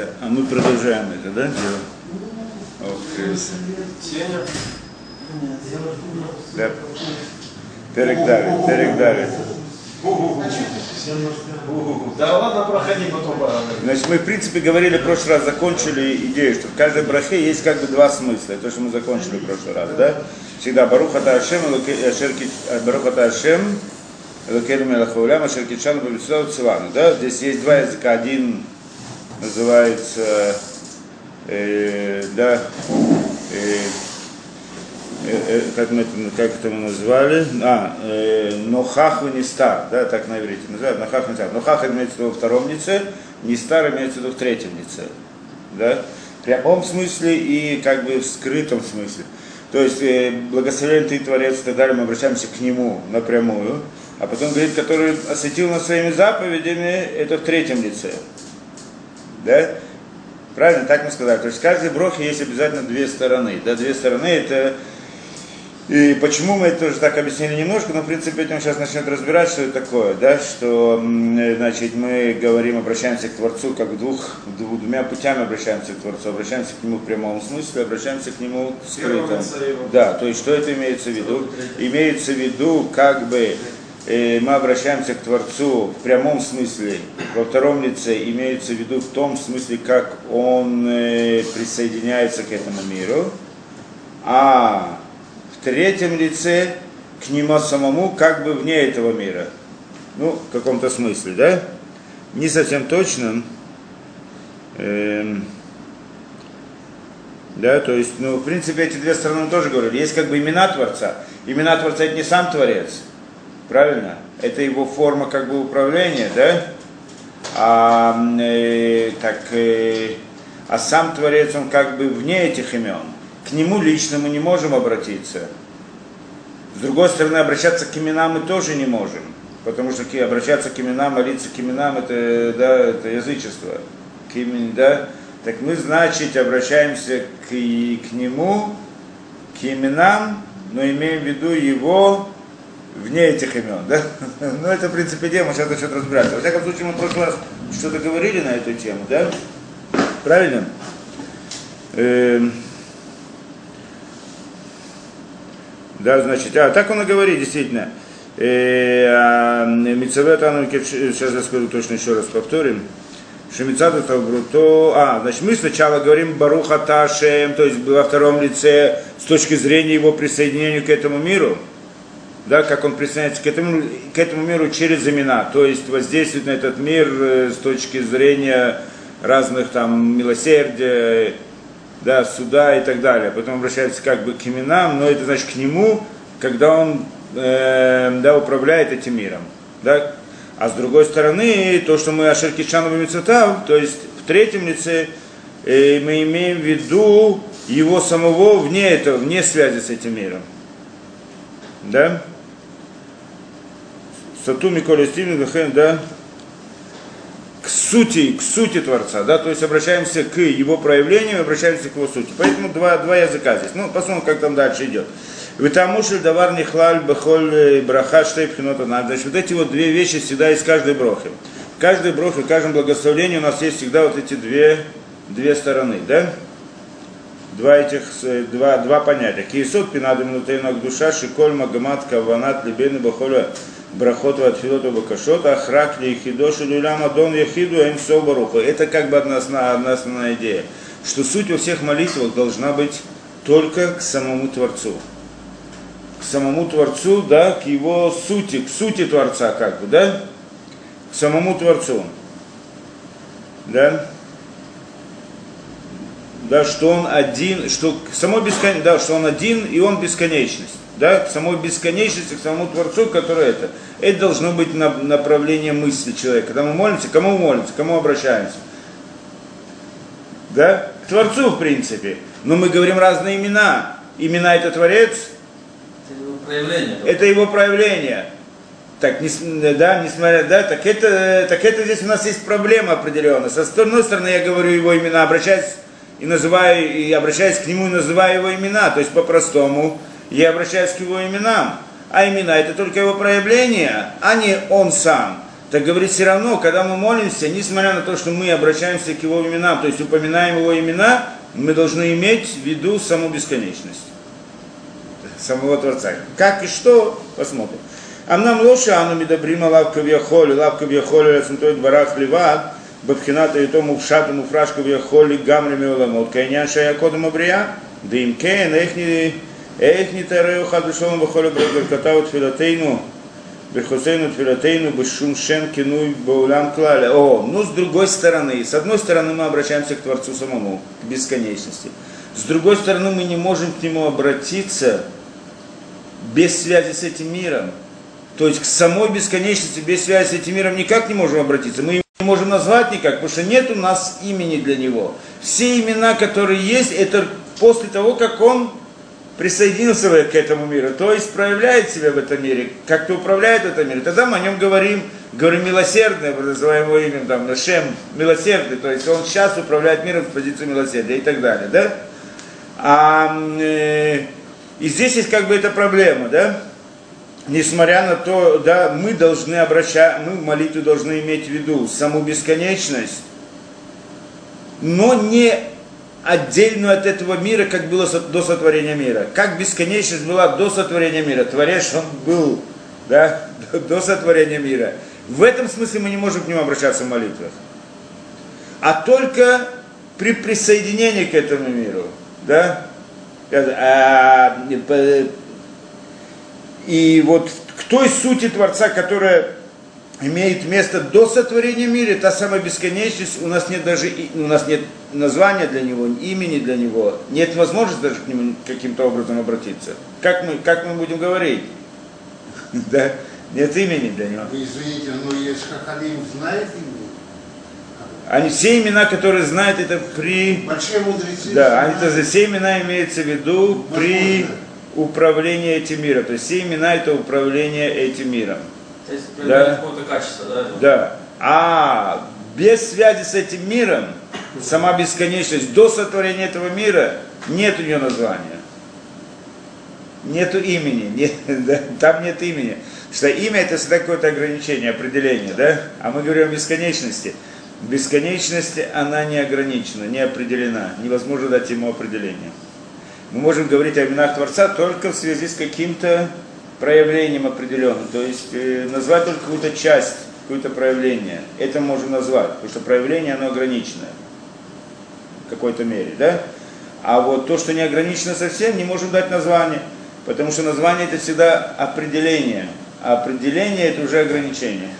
Да. А мы продолжаем это, да, дело? Крыса. Да. Перек Далит, Перек Далит. Да ладно, проходи потом. Значит, мы, в принципе, говорили в прошлый раз, закончили идею, что в каждой брахе есть как бы два смысла. То, что мы закончили в прошлый раз, да? Всегда Баруха Ашем, Баруха Ашем, Элокену Мелахаулям, Ашер Кичану Бабицлау Цивану. Да? Здесь есть два языка. Один называется, э, да, э, э, как, мы это, как это мы назвали, а, э, Нохах и Нистар, да, так на иврите называют, Нохах и Нистар. Нохах имеется в виду во втором лице, Нистар имеется в виду в третьем лице, да, в прямом смысле и как бы в скрытом смысле. То есть э, благословен ты Творец и так далее, мы обращаемся к Нему напрямую, а потом говорит, который осветил нас своими заповедями, это в третьем лице. Да? Правильно, так мы сказали. То есть в каждой брохе есть обязательно две стороны. Да, две стороны это и почему мы это тоже так объяснили немножко, но в принципе этим сейчас начнет разбирать, что это такое, да, что значит, мы говорим, обращаемся к Творцу как двух, двумя путями обращаемся к Творцу, обращаемся к Нему в прямом смысле, обращаемся к Нему в скрытом. Да, то есть что это имеется в виду? Имеется в виду как бы мы обращаемся к Творцу в прямом смысле, во втором лице имеется в виду в том смысле, как он присоединяется к этому миру, а в третьем лице к нему самому как бы вне этого мира. Ну, в каком-то смысле, да? Не совсем точно. Эм, да, то есть, ну, в принципе, эти две стороны тоже говорили. Есть как бы имена Творца. Имена Творца это не сам Творец, правильно? Это его форма как бы управления, да? А, э, так, э, а сам Творец, он как бы вне этих имен к нему лично мы не можем обратиться. С другой стороны, обращаться к именам мы тоже не можем. Потому что обращаться к именам, молиться к именам, это, да, это язычество. К имени, да? Так мы, значит, обращаемся к, к нему, к именам, но имеем в виду его вне этих имен, да? Ну, это, в принципе, тема, сейчас начнет разбираться. Во всяком случае, мы в прошлый раз что-то говорили на эту тему, да? Правильно? Эм... Да, значит, а так он и говорит, действительно. А, Мицавет сейчас я скажу точно еще раз повторим. Шемицату Тавбруто. А, значит, мы сначала говорим Баруха Ташем, то есть во втором лице с точки зрения его присоединения к этому миру. Да, как он присоединяется к этому, к этому миру через имена, то есть воздействует на этот мир э, с точки зрения разных там милосердия, да, суда и так далее. Потом обращается как бы к именам, но это значит к нему, когда он э, да, управляет этим миром. Да? А с другой стороны, то, что мы Ашер Кишану Мицутав, то есть в третьем лице э, мы имеем в виду его самого вне этого, вне связи с этим миром. Да? Сатуми Колестивни, да? к сути, к сути Творца, да, то есть обращаемся к его проявлению, обращаемся к его сути. Поэтому два, два языка здесь. Ну, посмотрим, как там дальше идет. Витамушель давар нихлаль бехоль э, браха штейпхинота. Значит, вот эти вот две вещи всегда из каждой брохи. В каждой брохе, в каждом благословении у нас есть всегда вот эти две, две стороны, да? Два этих, э, два, два понятия. Киесот пинады минутейнак душа, шиколь магамат каванат либейны бахоля брахот ватфилоту бакашот, ахрак ли хидошу люлям адон яхиду эм собаруха. Это как бы одна основная идея, что суть во всех молитвах должна быть только к самому Творцу. К самому Творцу, да, к его сути, к сути Творца, как бы, да, к самому Творцу. Да? Да, что он один, что само бескон... да, что он один и он бесконечность да, к самой бесконечности, к самому Творцу, который это. Это должно быть направление мысли человека. Когда мы молимся, кому молимся, кому обращаемся? Да? К Творцу, в принципе. Но мы говорим разные имена. Имена это Творец. Это его проявление. Это его проявление. Так, не, да, несмотря, да, так это, так это здесь у нас есть проблема определенная. С одной стороны, я говорю его имена, обращаюсь и называю, и обращаюсь к нему и называю его имена, то есть по-простому, я обращаюсь к его именам, а имена это только его проявление, а не он сам. Так говорит, все равно, когда мы молимся, несмотря на то, что мы обращаемся к его именам, то есть упоминаем его имена, мы должны иметь в виду саму бесконечность самого Творца. Как и что, посмотрим. Амнам лоша ану медабрима лавка вьяхоли, лавка вьяхоли рацинтой барах левад, бабхината и тому пшату муфрашку вьяхоли гамрами уламот, кайнян шаякодом абрия, да им кейн, эхни Эйт не тараю хаду шалом бахолю брагатау тфилатейну, бехусейну тфилатейну, бешум шем кину баулям Клале. О, ну с другой стороны, с одной стороны мы обращаемся к Творцу самому, к бесконечности. С другой стороны мы не можем к Нему обратиться без связи с этим миром. То есть к самой бесконечности без связи с этим миром никак не можем обратиться. Мы не можем назвать никак, потому что нет у нас имени для него. Все имена, которые есть, это после того, как он присоединился к этому миру, то есть проявляет себя в этом мире, как-то управляет в этом. Тогда мы о нем говорим, говорим милосердный, называем его именем, там, Нашем, милосердный, то есть он сейчас управляет миром с позиции милосердия и так далее, да? А, э, и здесь есть как бы эта проблема, да? несмотря на то, да, мы должны обращать, мы в молитве должны иметь в виду саму бесконечность, но не отдельную от этого мира, как было до сотворения мира. Как бесконечность была до сотворения мира. Творец, он был да, до сотворения мира. В этом смысле мы не можем к нему обращаться в молитвах. А только при присоединении к этому миру. Да? А, и вот к той сути Творца, которая имеет место до сотворения мира, та самая бесконечность, у нас нет даже, у нас нет названия для него, имени для него, нет возможности даже к нему каким-то образом обратиться. Как мы, как мы будем говорить? Да, нет имени для него. Вы извините, но есть Хахалим знает имя? Они все имена, которые знают, это при... Большие мудрецы. Да, они, это все имена имеется в виду при управление этим миром. То есть все имена это управление этим миром. Есть да? какое-то качество, да? Да. А без связи с этим миром, сама бесконечность до сотворения этого мира, нет у нее названия. Нету имени, нет, да, там нет имени. Что имя это всегда какое-то ограничение, определение, да? А мы говорим о бесконечности. Бесконечность, она не ограничена, не определена. Невозможно дать ему определение мы можем говорить о именах Творца только в связи с каким-то проявлением определенным. То есть э, назвать только какую-то часть, какое-то проявление. Это можно назвать, потому что проявление оно ограниченное в какой-то мере. Да? А вот то, что не ограничено совсем, не можем дать название. Потому что название это всегда определение. А определение это уже ограничение.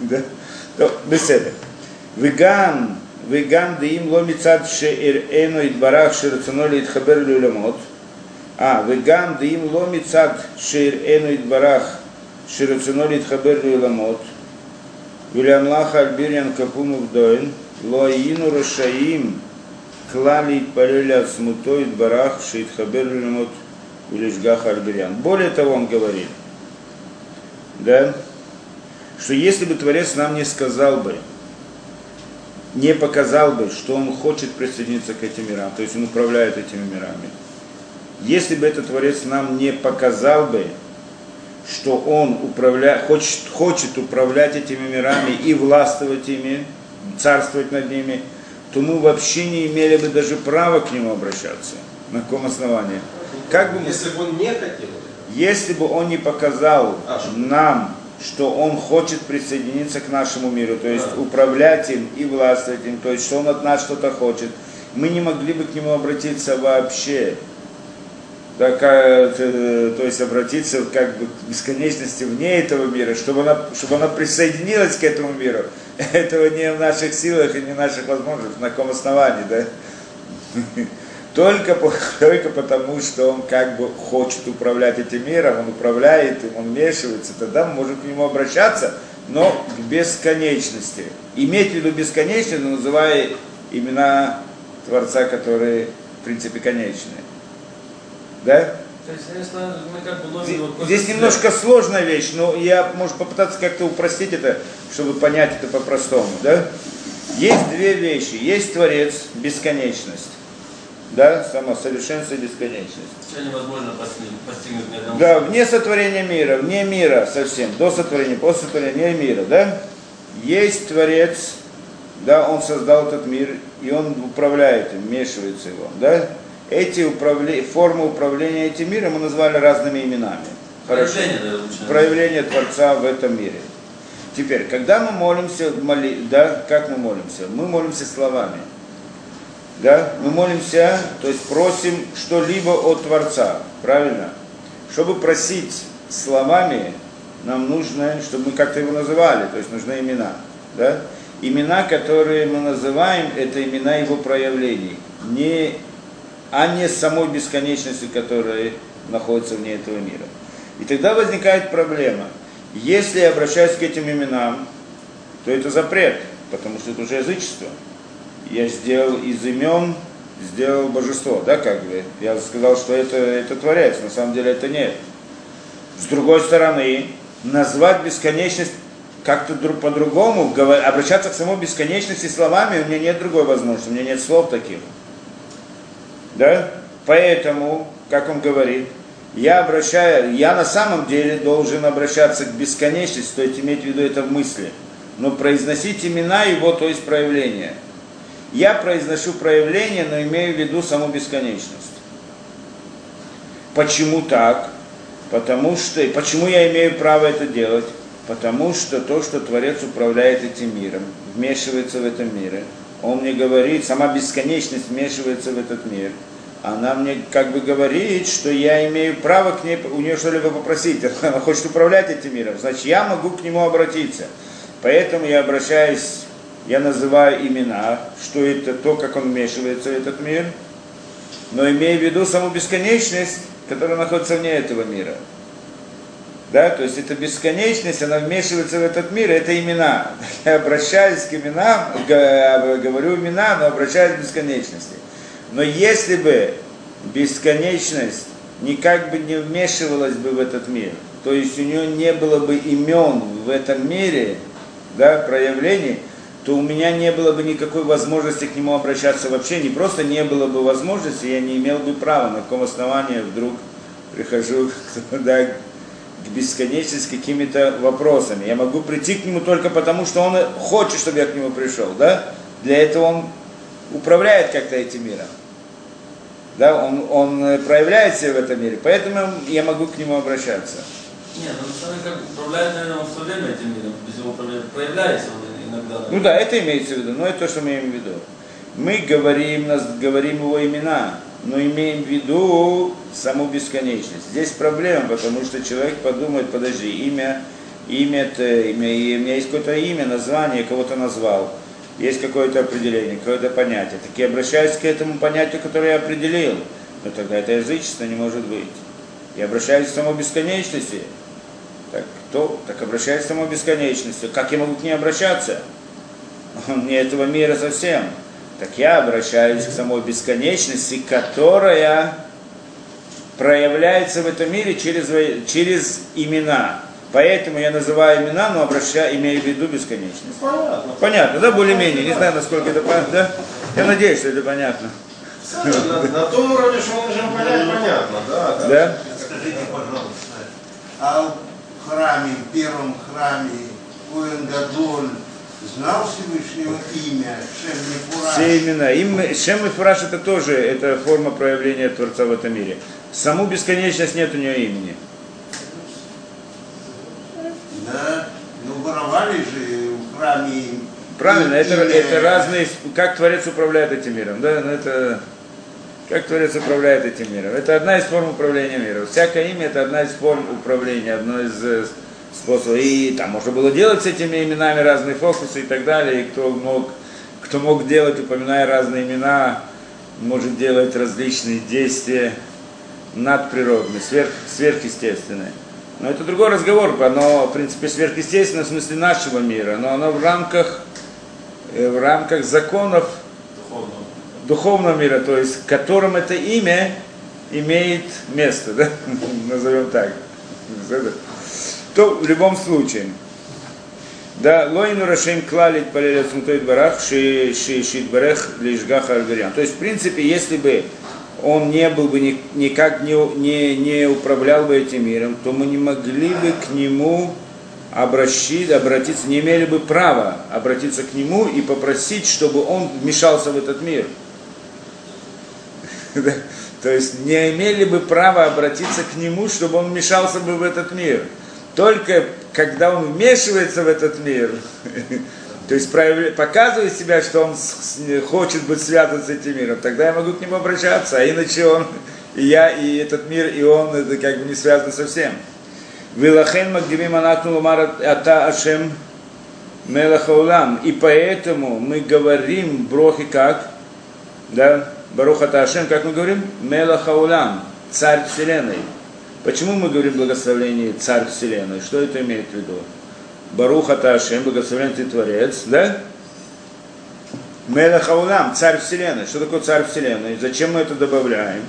Да? То, беседа. Веган, веган да, им ломицат ше ир и идбарах ширцаноли идхабер люлямот. А, вегам дим ломи цад шир эну идбарах ширацуно литхабер ламот. Вилямлах альбирьян капумов доин. Лоаину рашаим клали парели от смутой барах шитхабер ламот улишгах альбирьян. Более того, он говорит, да, что если бы Творец нам не сказал бы, не показал бы, что он хочет присоединиться к этим мирам, то есть он управляет этими мирами, если бы этот Творец нам не показал бы, что он управля... хочет, хочет управлять этими мирами и властвовать ими, царствовать над ними, то мы вообще не имели бы даже права к нему обращаться. На каком основании? Как бы мы... Если бы он не хотел? Если бы он не показал а, нам что он хочет присоединиться к нашему миру, то есть управлять им и властвовать им, то есть что он от нас что-то хочет. Мы не могли бы к нему обратиться вообще. Так, э, то есть обратиться как бы к бесконечности вне этого мира, чтобы она, чтобы она присоединилась к этому миру. Этого не в наших силах и не в наших возможностях, на каком основании, да? только, только потому, что он как бы хочет управлять этим миром, он управляет им, он вмешивается, тогда мы можем к нему обращаться, но к бесконечности. Иметь в виду бесконечность, называя имена Творца, которые в принципе конечные. Да? Здесь немножко сложная вещь, но я, может, попытаться как-то упростить это, чтобы понять это по-простому. Да? Есть две вещи. Есть Творец, бесконечность да, самосовершенство и бесконечность. Все невозможно постигнуть, постигнуть ни одному. Да, вне сотворения мира, вне мира совсем, до сотворения, после сотворения мира, да, есть Творец, да, Он создал этот мир, и Он управляет им, вмешивается его, да. Эти управле... формы управления этим миром мы назвали разными именами. Хорошо. Проявление, да. Проявление Творца в этом мире. Теперь, когда мы молимся, моли... да, как мы молимся? Мы молимся словами. Да, мы молимся, то есть просим что-либо от Творца, правильно? Чтобы просить словами, нам нужно, чтобы мы как-то его называли, то есть нужны имена. Да? Имена, которые мы называем, это имена его проявлений, не, а не самой бесконечности, которая находится вне этого мира. И тогда возникает проблема. Если я обращаюсь к этим именам, то это запрет, потому что это уже язычество. Я сделал из имен, сделал божество, да, как бы. Я сказал, что это, это творец, на самом деле это нет. С другой стороны, назвать бесконечность как-то друг по-другому, обращаться к самой бесконечности словами, у меня нет другой возможности, у меня нет слов таких. Да? Поэтому, как он говорит, я обращаю, я на самом деле должен обращаться к бесконечности, то есть иметь в виду это в мысли, но произносить имена его, то есть проявления. Я произношу проявление, но имею в виду саму бесконечность. Почему так? Потому что, почему я имею право это делать? Потому что то, что Творец управляет этим миром, вмешивается в этом мире, он мне говорит, сама бесконечность вмешивается в этот мир, она мне как бы говорит, что я имею право к ней, у нее что-либо попросить, она хочет управлять этим миром, значит я могу к нему обратиться. Поэтому я обращаюсь, я называю имена, что это то, как он вмешивается в этот мир, но имея в виду саму бесконечность, которая находится вне этого мира. Да, то есть это бесконечность, она вмешивается в этот мир, это имена. Я обращаюсь к именам, говорю имена, но обращаюсь к бесконечности. Но если бы бесконечность никак бы не вмешивалась бы в этот мир, то есть у нее не было бы имен в этом мире, да, проявлений, то у меня не было бы никакой возможности к нему обращаться вообще, не просто не было бы возможности, я не имел бы права, на каком основании вдруг прихожу да, к бесконечности с какими-то вопросами. Я могу прийти к нему только потому, что он хочет, чтобы я к нему пришел. Да? Для этого он управляет как-то этим миром. Да, он, он проявляет себя в этом мире, поэтому я могу к нему обращаться. Не, ну сами как управляет, наверное, он все время этим миром, без его. Проявляется он иногда. Ну да, это имеется в виду, но это то, что мы имеем в виду. Мы говорим, нас, говорим его имена, но имеем в виду саму бесконечность. Здесь проблема, потому что человек подумает, подожди, имя, имя, это, имя, у меня есть какое-то имя, название, кого-то назвал, есть какое-то определение, какое-то понятие. Так я обращаюсь к этому понятию, которое я определил, но тогда это язычество не может быть. Я обращаюсь к самой бесконечности, так, кто? Так обращаюсь к самой бесконечности. Как я могу к ней обращаться? Он не этого мира совсем. Так я обращаюсь к самой бесконечности, которая проявляется в этом мире через, через имена. Поэтому я называю имена, но обращаю, имею в виду бесконечность. Понятно. Понятно, да, более-менее. Не знаю, насколько это понятно. Да? Я надеюсь, что это понятно. На, на том уровне, что мы можем понять, понятно, да. Да? Скажите, пожалуйста, а в храме, в первом храме, Коэн Гадоль, знал Всевышнего имя Шем Мифураж? Все имена. Им, Шем и Фураж это тоже это форма проявления Творца в этом мире. Саму бесконечность нет у нее имени. Да, ну воровали же в храме. Правильно, и- это, имя. это разные, как Творец управляет этим миром, да, ну, это, как Творец управляет этим миром. Это одна из форм управления миром. Всякое имя это одна из форм управления, одно из э, способов. И там можно было делать с этими именами разные фокусы и так далее, и кто мог, кто мог делать, упоминая разные имена, может делать различные действия надприродные, сверх, сверхъестественные. Но это другой разговор, оно, в принципе, сверхъестественное в смысле нашего мира, но оно в рамках, э, в рамках законов Духовно. духовного мира, то есть в котором это имя имеет место, да? назовем так. То в любом случае. Да, лойну рашим клалит палеля цмутой дворах ши шит барех лишгаха альверян. То есть, в принципе, если бы он не был бы ни, никак не, не, не управлял бы этим миром, то мы не могли бы к нему обращить, обратиться, не имели бы права обратиться к нему и попросить, чтобы он вмешался в этот мир. То есть не имели бы права обратиться к нему, чтобы он вмешался бы в этот мир. Только когда он вмешивается в этот мир, то есть показывает себя, что он хочет быть связан с этим миром, тогда я могу к нему обращаться, а иначе он, и я, и этот мир, и он, это как бы не связано совсем. Вилахен Магдимим Анатну Лумар Ата Ашем Мелахаулам. И поэтому мы говорим брохи как? Да? Баруха Ашем, как мы говорим? Мелахаулам, царь вселенной. Почему мы говорим благословение царь вселенной? Что это имеет в виду? Баруха Ташем, благословен ты Творец, да? Мелахаулам, царь Вселенной. Что такое царь Вселенной? Зачем мы это добавляем?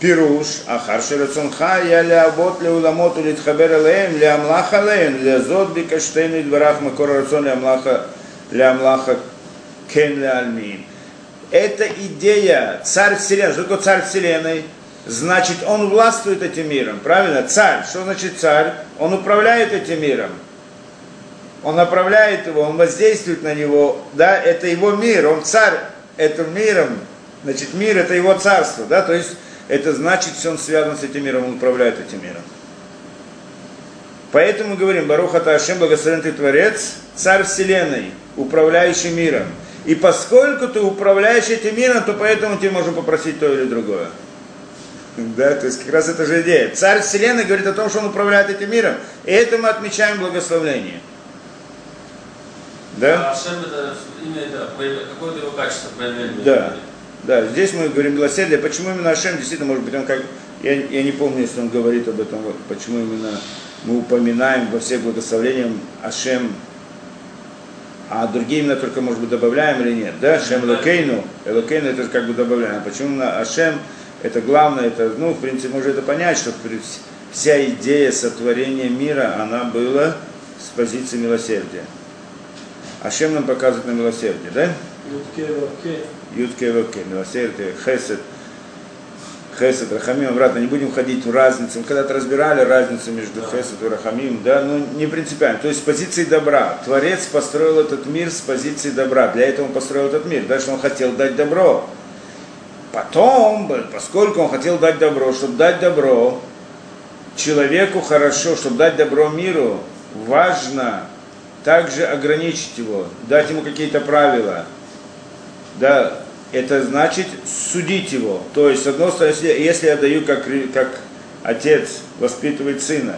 Пируш, Ахар Шерацунха, я лявот леуламот Ля Амлаха лямлаха Ля Зод бикаштейн и дворах макор Амлаха Ля Амлаха кен Ля ляльмин. Это идея царь Вселенной. Что такое царь Вселенной? Значит, он властвует этим миром, правильно? Царь. Что значит царь? Он управляет этим миром. Он направляет его, он воздействует на него. Да, это его мир. Он царь этим миром. Значит, мир это его царство. Да, то есть это значит, что он связан с этим миром, он управляет этим миром. Поэтому говорим, Баруха Ашем, благословен ты Творец, Царь Вселенной, управляющий миром. И поскольку ты управляешь этим миром, то поэтому тебе можем попросить то или другое. Да, то есть как раз это же идея. Царь Вселенной говорит о том, что он управляет этим миром. И это мы отмечаем благословление. Да? А Ашем это имя, это какое-то его качество проявления. Да. Да, здесь мы говорим милосердие. Почему именно Ашем, действительно, может быть, он как... Я, я не помню, если он говорит об этом, почему именно мы упоминаем во всех благословениях Ашем, а другие именно только, может быть, добавляем или нет, да? Ашем Элокейну, Элокейну это как бы добавляем. Почему именно Ашем, это главное, это, ну, в принципе, можно это понять, что вся идея сотворения мира, она была с позиции милосердия. Ашем нам показывает на милосердие, да? Ютке Вовке, милосердие, Хесед, Хесед, Рахамим, обратно, не будем ходить в разницу. Мы когда-то разбирали разницу между Хесед и Рахамим, да, но не принципиально. То есть с позиции добра. Творец построил этот мир с позиции добра. Для этого он построил этот мир. Дальше он хотел дать добро. Потом, поскольку он хотел дать добро, чтобы дать добро человеку хорошо, чтобы дать добро миру, важно также ограничить его, дать ему какие-то правила – да, это значит судить его. То есть, с одной стороны, если, если я даю, как, как отец воспитывает сына,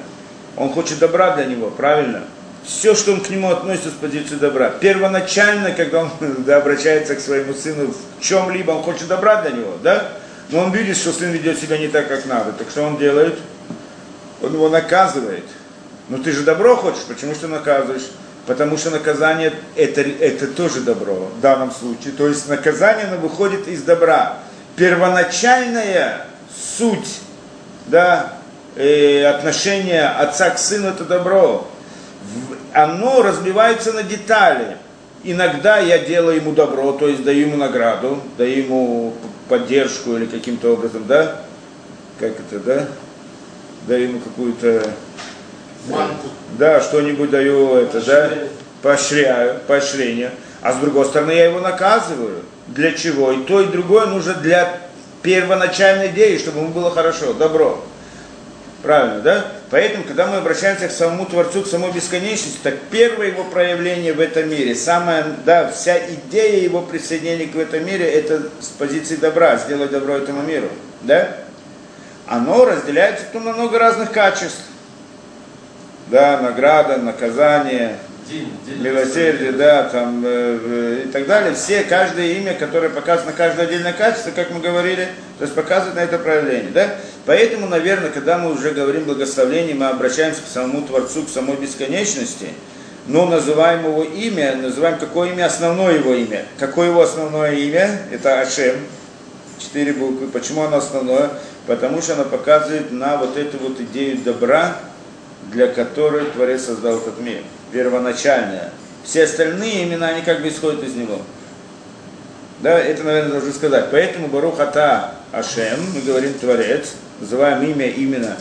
он хочет добра для него, правильно? Все, что он к нему относится с позиции добра. Первоначально, когда он да, обращается к своему сыну в чем-либо, он хочет добра для него, да? Но он видит, что сын ведет себя не так, как надо. Так что он делает? Он его наказывает. Но ты же добро хочешь, почему что наказываешь? Потому что наказание это, это тоже добро в данном случае. То есть наказание оно выходит из добра. Первоначальная суть да, э, отношения отца к сыну это добро. Оно разбивается на детали. Иногда я делаю ему добро, то есть даю ему награду, даю ему поддержку или каким-то образом, да? Как это, да? Даю ему какую-то Манку. Да, что-нибудь даю это, да, поощряю, поощрение. А с другой стороны, я его наказываю. Для чего? И то, и другое нужно для первоначальной идеи, чтобы ему было хорошо, добро. Правильно, да? Поэтому, когда мы обращаемся к самому Творцу, к самой бесконечности, так первое его проявление в этом мире, самая, да, вся идея его присоединения к этом мире, это с позиции добра, сделать добро этому миру, да? Оно разделяется на много разных качеств да, награда, наказание, Дин, дин, милосердие, да, там э, и так далее. Все, каждое имя, которое показано на каждое отдельное качество, как мы говорили, то есть показывает на это проявление, да. Поэтому, наверное, когда мы уже говорим благословение, мы обращаемся к самому Творцу, к самой бесконечности, но называем его имя, называем какое имя, основное его имя. Какое его основное имя? Это Ашем, четыре буквы. Почему оно основное? Потому что оно показывает на вот эту вот идею добра, для которой Творец создал этот мир. Первоначальная Все остальные имена, они как бы исходят из него. Да, это, наверное, должен сказать. Поэтому Барухата Ашем, мы говорим Творец, называем имя именно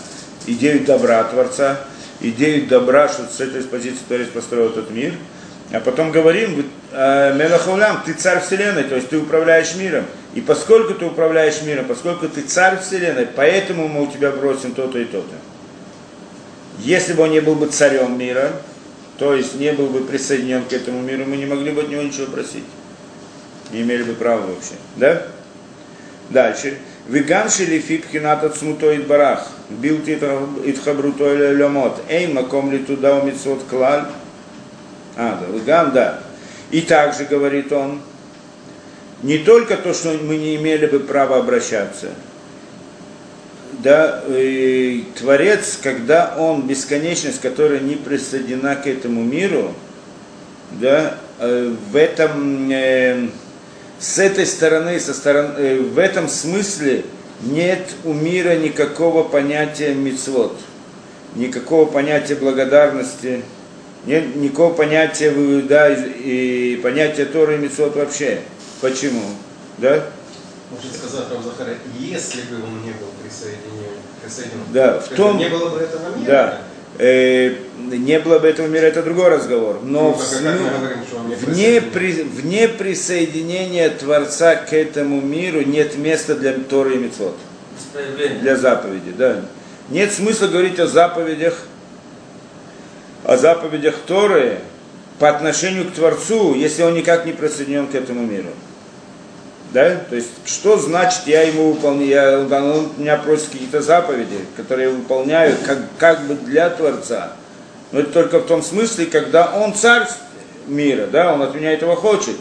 идею добра Творца, идею добра, что с этой позиции Творец построил этот мир. А потом говорим, «Э, Мелахаулям, ты царь Вселенной, то есть ты управляешь миром. И поскольку ты управляешь миром, поскольку ты царь Вселенной, поэтому мы у тебя бросим то-то и то-то. Если бы он не был бы царем мира, то есть не был бы присоединен к этому миру, мы не могли бы от него ничего просить. Не имели бы права вообще. Да? Дальше. Веган шелифи пхината цмуто барах. Бил итхабруто лемот. Эй, маком ли туда у митцвот клаль. А, да, веган, да. И также, говорит он, не только то, что мы не имели бы права обращаться, да, и Творец, когда он бесконечность, которая не присоединена к этому миру, да, э, в этом э, с этой стороны, со стороны, э, в этом смысле нет у мира никакого понятия мицвод, никакого понятия благодарности, нет никакого понятия да, и понятия Торы и мицвод вообще. Почему? Да? Может сказать Рав Захара, если бы он не был присоединен, присоединен да, в том, не было бы этого мира, да, э, не было бы этого мира, это другой разговор. Но Ну, а как в- мы говорим, вне, при, вне присоединения Творца к этому миру нет места для Торы и проявления. для заповеди. Да. Нет смысла говорить о заповедях, о заповедях Торы по отношению к Творцу, если он никак не присоединен к этому миру. Да? То есть, что значит я ему выполняю, я, он, меня просит какие-то заповеди, которые я выполняю как, как бы для Творца. Но это только в том смысле, когда он царь мира, да, он от меня этого хочет.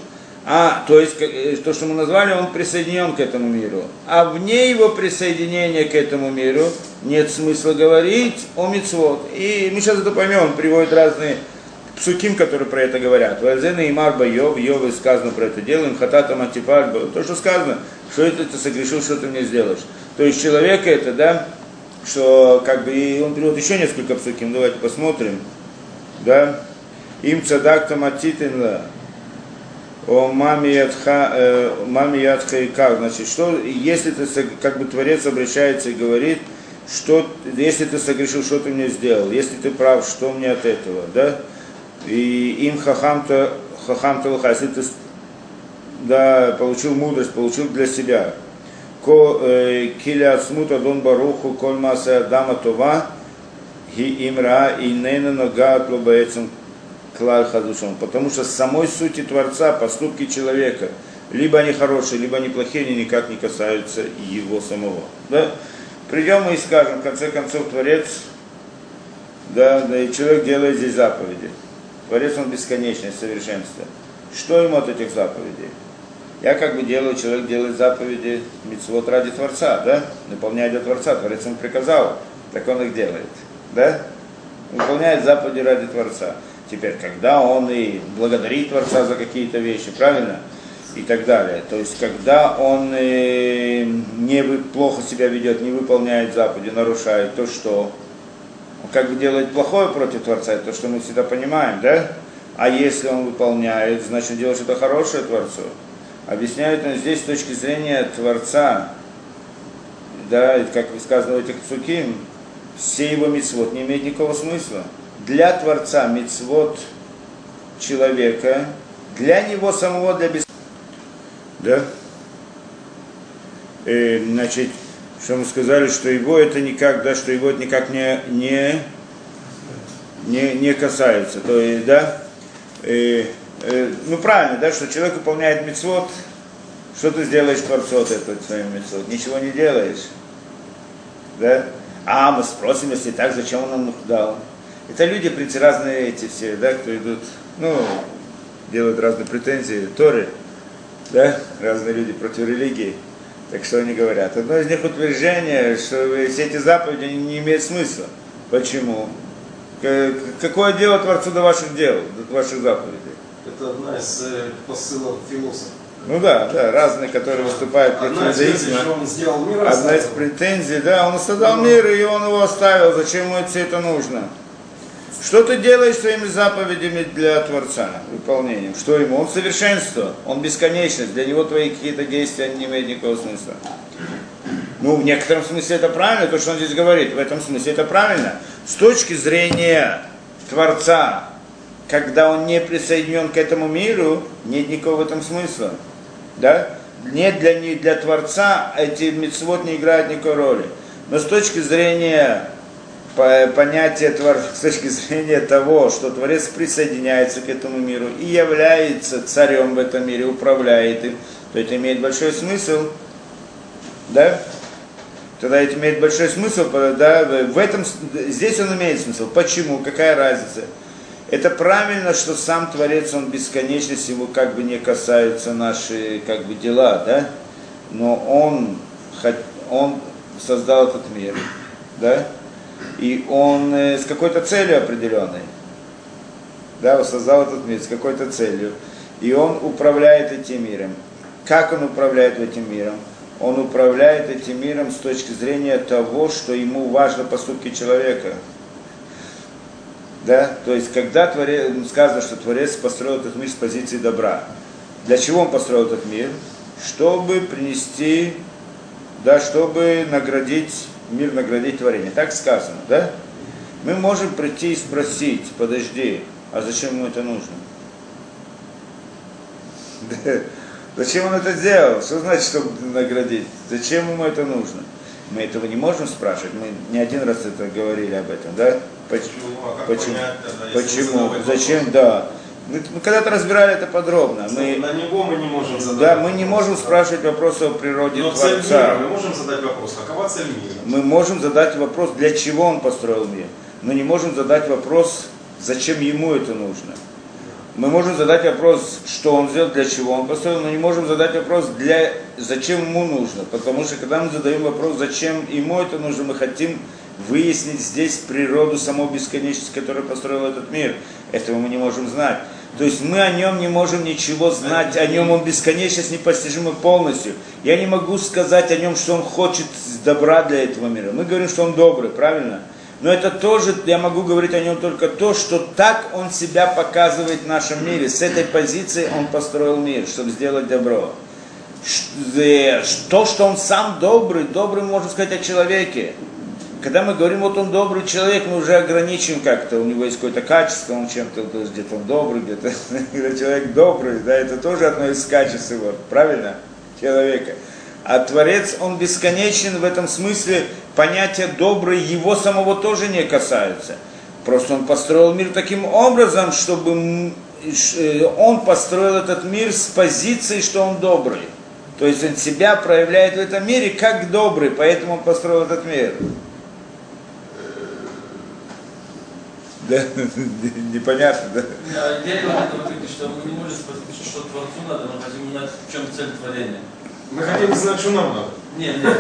А, то есть, э, то, что мы назвали, он присоединен к этому миру. А вне его присоединения к этому миру нет смысла говорить о мицвод. И мы сейчас это поймем, он приводит разные псуким, которые про это говорят. Вазена и Марба Йов, Йовы сказано про это делаем, хатата матифар, то, что сказано, что это ты согрешил, что ты мне сделаешь. То есть человека это, да, что как бы, и он приводит еще несколько псуким, давайте посмотрим, да, им цадакта матитинла, о э, маме ядха и как, значит, что, если ты, как бы Творец обращается и говорит, что, если ты согрешил, что ты мне сделал, если ты прав, что мне от этого, да, и им хахамта, хахамта луха, если ты, да, получил мудрость, получил для себя, Ко- э, киля смута дон баруху коль маса дама това, ги имра и нейна нога от клаль хадушом. Потому что самой сути Творца поступки человека, либо они хорошие, либо они плохие, они никак не касаются его самого. Да? Придем и скажем, в конце концов, Творец, да, да, и человек делает здесь заповеди. Творец, он бесконечный, совершенство. Что ему от этих заповедей? Я как бы делаю, человек делает заповеди митцвот ради Творца, да? Выполняет для Творца, Творец ему приказал, так он их делает, да? Выполняет заповеди ради Творца. Теперь, когда он и благодарит Творца за какие-то вещи, правильно? И так далее. То есть, когда он э, не плохо себя ведет, не выполняет заповеди, нарушает, то что? Как бы делает плохое против Творца, это то, что мы всегда понимаем, да? А если он выполняет, значит, делает что-то хорошее Творцу. Объясняет он здесь с точки зрения Творца, да, и как сказано в этих псуким, все его мицвод не имеет никакого смысла. Для Творца мицвод человека, для него самого, для бес... Да? Э, значит, что мы сказали, что его это никак, да, что его это никак не, не, не, не касается. То есть, да, э, э, ну правильно, да, что человек выполняет мецвод, что ты сделаешь Творцу от этого своим мецвод? Ничего не делаешь. Да? А, мы спросим, если так, зачем он нам их дал? Это люди, прийти разные эти все, да, кто идут, ну, делают разные претензии, Торы, да, разные люди против религии. Так что они говорят? Одно из них утверждение, что все эти заповеди не имеют смысла. Почему? Какое дело Творцу до ваших дел, до ваших заповедей? Это одна из э, посылов философа. Ну да, да, разные, которые выступают против Одна из иудаизма. Одна претензий, да, он создал мир, и он его оставил, зачем ему все это нужно? Что ты делаешь своими заповедями для Творца, выполнением? Что ему? Он совершенство, он бесконечность. Для него твои какие-то действия не имеют никакого смысла. Ну, в некотором смысле это правильно, то, что он здесь говорит. В этом смысле это правильно. С точки зрения Творца, когда он не присоединен к этому миру, нет никакого в этом смысла. Да? Нет для, для Творца эти мецвод не играют никакой роли. Но с точки зрения понятия Творца, с точки зрения того, что Творец присоединяется к этому миру и является царем в этом мире, управляет им, то это имеет большой смысл. Да? Тогда это имеет большой смысл, да, в этом, здесь он имеет смысл. Почему? Какая разница? Это правильно, что сам Творец, он бесконечность, его как бы не касаются наши как бы дела, да? Но он, он создал этот мир, да? И он э, с какой-то целью определенной, да, создал этот мир с какой-то целью. И он управляет этим миром. Как он управляет этим миром? Он управляет этим миром с точки зрения того, что ему важно поступки человека. Да? То есть, когда творец, сказано, что Творец построил этот мир с позиции добра. Для чего он построил этот мир? Чтобы принести, да, чтобы наградить, мир наградить творение. Так сказано, да? Мы можем прийти и спросить, подожди, а зачем ему это нужно? Зачем он это сделал? Что значит, чтобы наградить? Зачем ему это нужно? Мы этого не можем спрашивать. Мы не один раз это говорили об этом, да? Почему? А Почему? Понять, Почему? Зачем? Да. Мы, мы когда-то разбирали это подробно. Мы, на него мы не можем задать. Да, мы не можем спрашивать вопросы о природе Но Творца. Цель мира, мы можем задать вопрос, какова цель мира? Мы можем задать вопрос, для чего он построил мир. Но не можем задать вопрос, зачем ему это нужно мы можем задать вопрос, что он сделал, для чего он построил, но не можем задать вопрос, для, зачем ему нужно. Потому что когда мы задаем вопрос, зачем ему это нужно, мы хотим выяснить здесь природу самой бесконечности, которая построила этот мир. Этого мы не можем знать. То есть мы о нем не можем ничего знать, о нем он бесконечность непостижима полностью. Я не могу сказать о нем, что он хочет добра для этого мира. Мы говорим, что он добрый, правильно? Но это тоже, я могу говорить о нем только то, что так он себя показывает в нашем мире. С этой позиции он построил мир, чтобы сделать добро. То, что он сам добрый, добрый можно сказать о человеке. Когда мы говорим, вот он добрый человек, мы уже ограничим как-то, у него есть какое-то качество, он чем-то, то есть где-то он добрый, где-то когда человек добрый, да, это тоже одно из качеств его, правильно, человека. А Творец, он бесконечен в этом смысле, понятие добрый его самого тоже не касается. Просто он построил мир таким образом, чтобы э, он построил этот мир с позиции, что он добрый. То есть он себя проявляет в этом мире как добрый, поэтому он построил этот мир. Да, непонятно, да? Да, идея вот этого, что мы не можем спросить, что Творцу надо, но хотим узнать, в чем цель творения. Мы хотим знать, что нам надо. Нет, нет.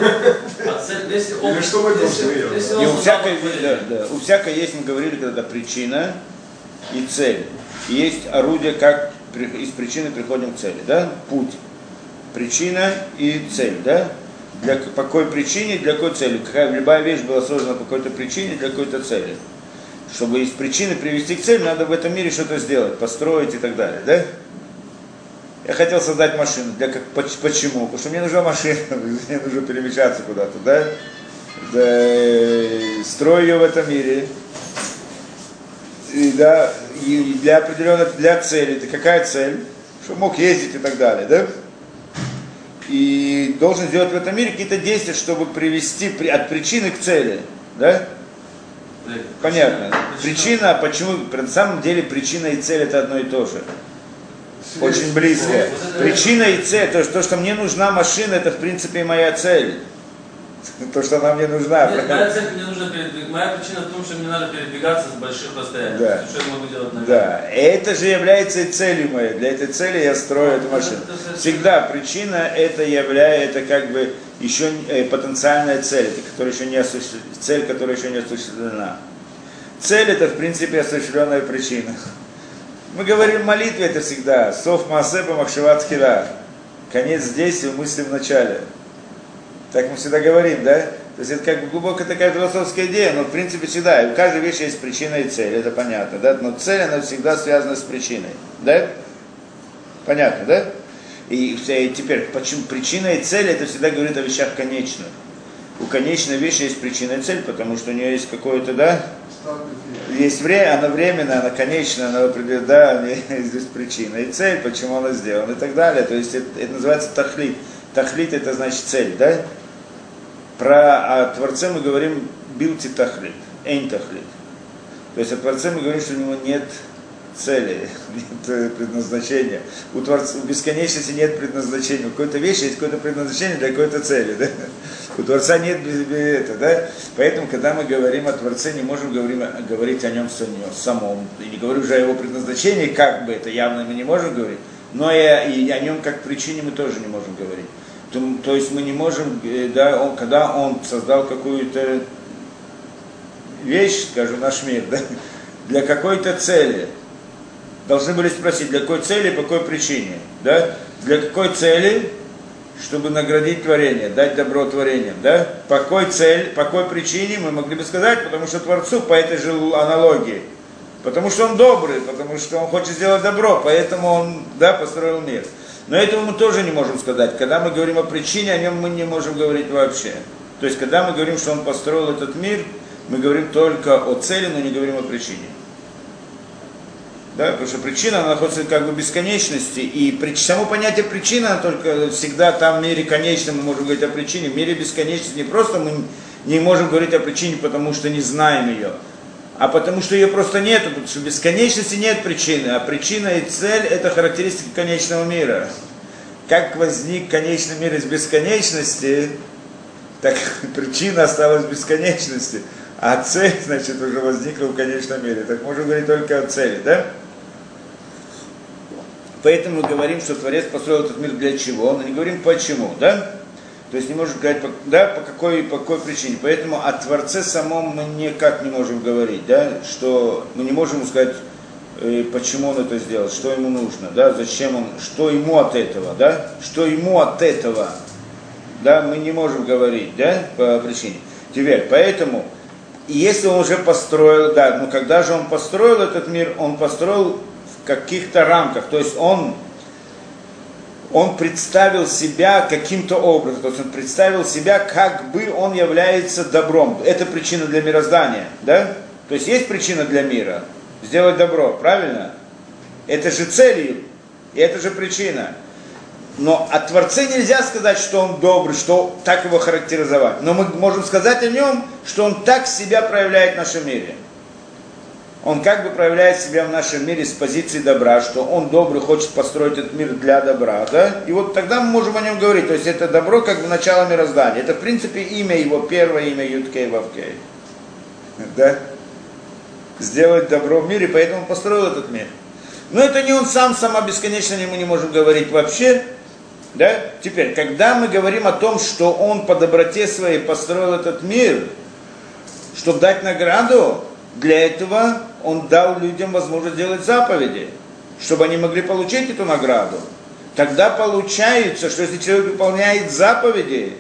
А цель, если он, Или что мы должны если, И у всякой, да, да, у всякой есть, мы говорили когда причина и цель. И есть орудие, как из причины приходим к цели, да? Путь. Причина и цель, да? Для, по какой причине, для какой цели. Какая, любая вещь была создана по какой-то причине, для какой-то цели. Чтобы из причины привести к цели, надо в этом мире что-то сделать, построить и так далее, да? Я хотел создать машину. Для, как, почему? Потому что мне нужна машина, мне нужно перемещаться куда-то, да? да строю ее в этом мире. И, да, и для определенной для цели. Это какая цель? Чтобы мог ездить и так далее, да? И должен сделать в этом мире какие-то действия, чтобы привести при, от причины к цели, да? Понятно. Причина, почему, на самом деле причина и цель это одно и то же очень близкая. Причина и цель, то, что мне нужна машина, это в принципе моя цель. То, что она мне нужна. Нет, моя цель, мне нужно передвиг... моя причина в том, что мне надо передвигаться с больших расстояний. Да. Что я могу делать на Да. Это же является и целью моей. Для этой цели я строю эту машину. Всегда причина это является, это как бы еще э, потенциальная цель, это, которая еще не осуществлена, цель, которая еще не осуществлена. Цель это в принципе осуществленная причина. Мы говорим в молитве это всегда. Сов Маасеба Махшеват Хира. Конец здесь и мысли в начале. Так мы всегда говорим, да? То есть это как бы глубокая такая философская идея, но в принципе всегда, у каждой вещи есть причина и цель, это понятно, да? Но цель, она всегда связана с причиной, да? Понятно, да? И и теперь, почему причина и цель, это всегда говорит о вещах конечных. У конечной вещи есть причина и цель, потому что у нее есть какое-то, да, есть время, она временная, она конечная, она определяет, да, здесь причина и цель, почему она сделана и так далее. То есть это, это называется тахлит. Тахлит это значит цель, да? Про о Творце мы говорим билти тахлит, эйн тахлит. То есть о Творце мы говорим, что у него нет цели, нет предназначения. У Творца в бесконечности нет предназначения. У какой-то вещи есть какое-то предназначение для какой-то цели. Да? У Творца нет этого. Да? Поэтому, когда мы говорим о Творце, не можем говорим, говорить о нем самом. И не говорю уже о его предназначении, как бы это явно мы не можем говорить, но и, и о нем как причине мы тоже не можем говорить. То, то есть мы не можем, э, да, он, когда он создал какую-то вещь, скажем, наш мир, да, для какой-то цели, должны были спросить, для какой цели, по какой причине. Да? Для какой цели, чтобы наградить творение, дать добро творениям. Да? По какой цели, по какой причине, мы могли бы сказать, потому что Творцу по этой же аналогии. Потому что он добрый, потому что он хочет сделать добро, поэтому он да, построил мир. Но этого мы тоже не можем сказать. Когда мы говорим о причине, о нем мы не можем говорить вообще. То есть, когда мы говорим, что он построил этот мир, мы говорим только о цели, но не говорим о причине. Да, потому что причина она находится как бы в бесконечности, и при, само понятие причина только всегда там в мире конечном мы можем говорить о причине, в мире бесконечности не просто мы не можем говорить о причине, потому что не знаем ее, а потому что ее просто нет, потому что бесконечности нет причины, а причина и цель это характеристики конечного мира. Как возник конечный мир из бесконечности, так причина осталась в бесконечности, а цель, значит, уже возникла в конечном мире. Так можем говорить только о цели, да? Поэтому мы говорим, что Творец построил этот мир для чего, но не говорим почему, да? То есть не можем сказать, да, по какой, по какой причине. Поэтому о Творце самом мы никак не можем говорить, да, что мы не можем сказать, э, почему он это сделал, что ему нужно, да, зачем он, что ему от этого, да, что ему от этого, да, мы не можем говорить, да, по причине. Теперь, поэтому, если он уже построил, да, ну когда же он построил этот мир, он построил каких-то рамках. То есть он, он представил себя каким-то образом. То есть он представил себя, как бы он является добром. Это причина для мироздания. Да? То есть есть причина для мира. Сделать добро, правильно? Это же целью. И это же причина. Но о Творце нельзя сказать, что он добрый, что так его характеризовать. Но мы можем сказать о нем, что он так себя проявляет в нашем мире он как бы проявляет себя в нашем мире с позиции добра, что он добрый, хочет построить этот мир для добра, да? И вот тогда мы можем о нем говорить. То есть это добро как бы начало мироздания. Это в принципе имя его, первое имя Юткей Вавкей. Да? Сделать добро в мире, поэтому построил этот мир. Но это не он сам, сама бесконечно мы не можем говорить вообще. Да? Теперь, когда мы говорим о том, что он по доброте своей построил этот мир, чтобы дать награду, для этого он дал людям возможность делать заповеди, чтобы они могли получить эту награду. Тогда получается, что если человек выполняет заповеди,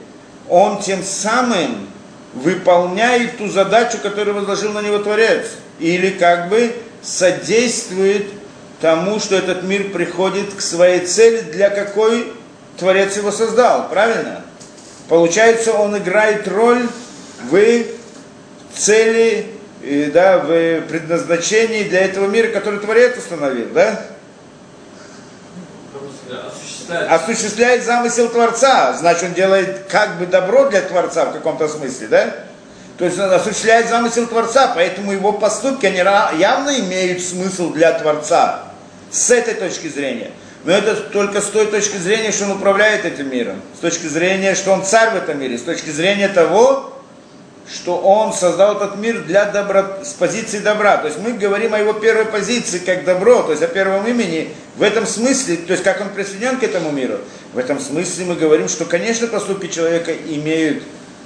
он тем самым выполняет ту задачу, которую возложил на него Творец. Или как бы содействует тому, что этот мир приходит к своей цели, для какой Творец его создал. Правильно? Получается, он играет роль в цели и, да, в предназначении для этого мира, который Творец установил, да? Осуществляет. осуществляет замысел Творца, значит он делает как бы добро для Творца в каком-то смысле, да? То есть он осуществляет замысел Творца, поэтому его поступки, они явно имеют смысл для Творца с этой точки зрения. Но это только с той точки зрения, что он управляет этим миром, с точки зрения, что он царь в этом мире, с точки зрения того, что он создал этот мир для добра, с позиции добра. То есть мы говорим о его первой позиции как добро, то есть о первом имени. В этом смысле, то есть как он присоединен к этому миру, в этом смысле мы говорим, что, конечно, поступки человека имеют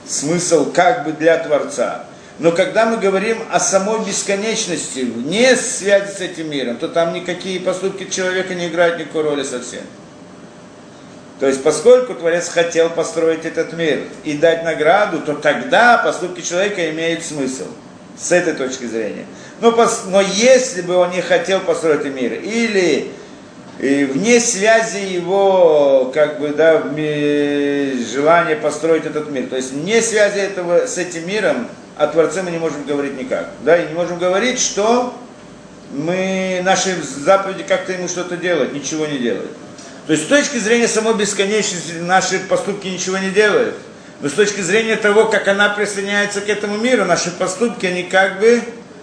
смысл как бы для Творца. Но когда мы говорим о самой бесконечности, вне связи с этим миром, то там никакие поступки человека не играют никакой роли совсем. То есть, поскольку Творец хотел построить этот мир и дать награду, то тогда поступки человека имеют смысл. С этой точки зрения. Но, но если бы он не хотел построить мир, или и вне связи его, как бы, да, желания построить этот мир, то есть вне связи этого с этим миром, о Творце мы не можем говорить никак. Да, и не можем говорить, что мы, наши заповеди как-то ему что-то делать, ничего не делают. То есть с точки зрения самой бесконечности наши поступки ничего не делают. Но с точки зрения того, как она присоединяется к этому миру, наши поступки, они как бы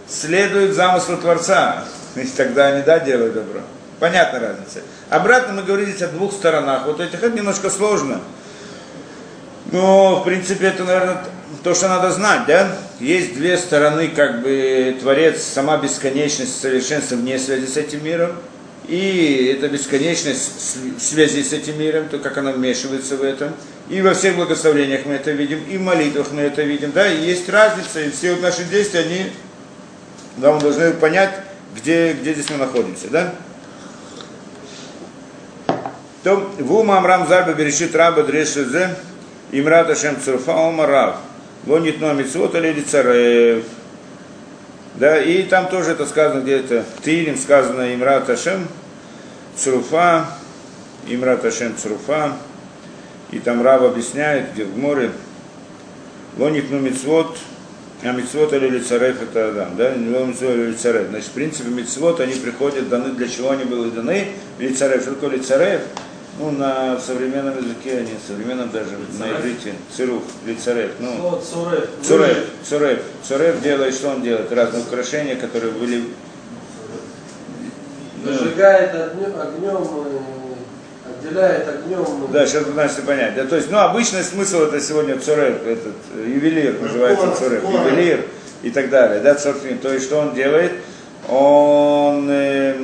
следуют замыслу Творца. И тогда они, да, делают добро. Понятна разница. Обратно мы говорили здесь о двух сторонах. Вот этих это немножко сложно. Но, в принципе, это, наверное, то, что надо знать, да? Есть две стороны, как бы, Творец, сама бесконечность, совершенство вне связи с этим миром. И эта бесконечность в связи с этим миром, то, как она вмешивается в этом. И во всех благословениях мы это видим, и в молитвах мы это видим, да? И есть разница, и все вот наши действия, они, да, мы должны понять, где, где здесь мы находимся, да? То вума Амрам Зарба берешит раба дрешезе имрат Ашем Цурфа Омарав. Лонит но митцвот или царев. Да, и там тоже это сказано где-то, Тилим сказано Имрат Ашем Цуруфа, Имрат Ашем Цуруфа, и там Рав объясняет, где в море, Лонит ну митцвот, а митцвот или лицарев это Адам, да, не митцвот или лицарев. Значит, в принципе, митцвот, они приходят, даны, для чего они были даны, лицарев. Что такое лицарев? Ну, на современном языке, они в современном даже, на иврите, цирух, лицарев, ну, Вот, Цурев. Цурев, Цурев. Цурев делает, что он делает? Разные украшения, которые были... Зажигает огнем, огнем э, отделяет огнем. Да, сейчас вы начали понять. Да, то есть, ну, обычный смысл это сегодня Цурев, этот э, ювелир называется Кора, Цурев, ювелир и так далее, да, цорфин. То есть, что он делает? Он, э,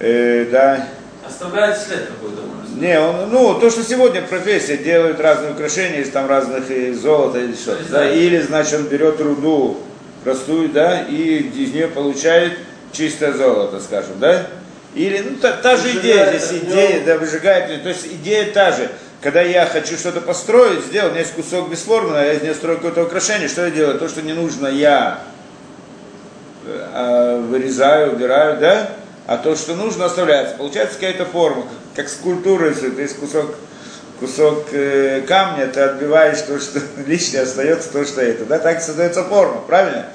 э, да, Оставляет след какой-то, не, он, ну, то, что сегодня профессия делают разные украшения из там разных и золота или что-то, есть, да, да. или, значит, он берет руду простую, да, и из нее получает чистое золото, скажем, да, или, ну, та, та же идея, здесь идея, да, выжигает, то есть идея та же, когда я хочу что-то построить, сделать, у меня есть кусок бесформенного, я из нее строю какое-то украшение, что я делаю? То, что не нужно, я э, вырезаю, убираю, да, а то, что нужно, оставляется. Получается какая-то форма, как, как скульптура, если ты есть кусок, кусок э, камня, ты отбиваешь то, что лишнее, остается то, что это. Да, так создается форма, правильно?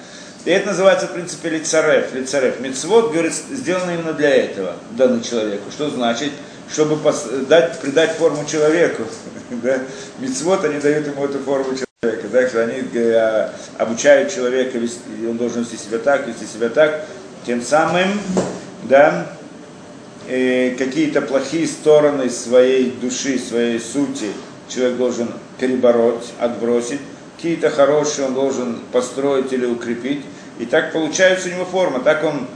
И это называется, в принципе, лицарев. лицарев. Мецвод, говорит, сделано именно для этого, данный человеку. Что значит? Чтобы дать, придать форму человеку. да? Мецвод, они дают ему эту форму человека. Так что они э, обучают человека, вести- он должен вести себя так, вести себя так. Тем самым, да, э, какие-то плохие стороны своей души, своей сути человек должен перебороть, отбросить. Какие-то хорошие он должен построить или укрепить. И так получается у него форма. Так он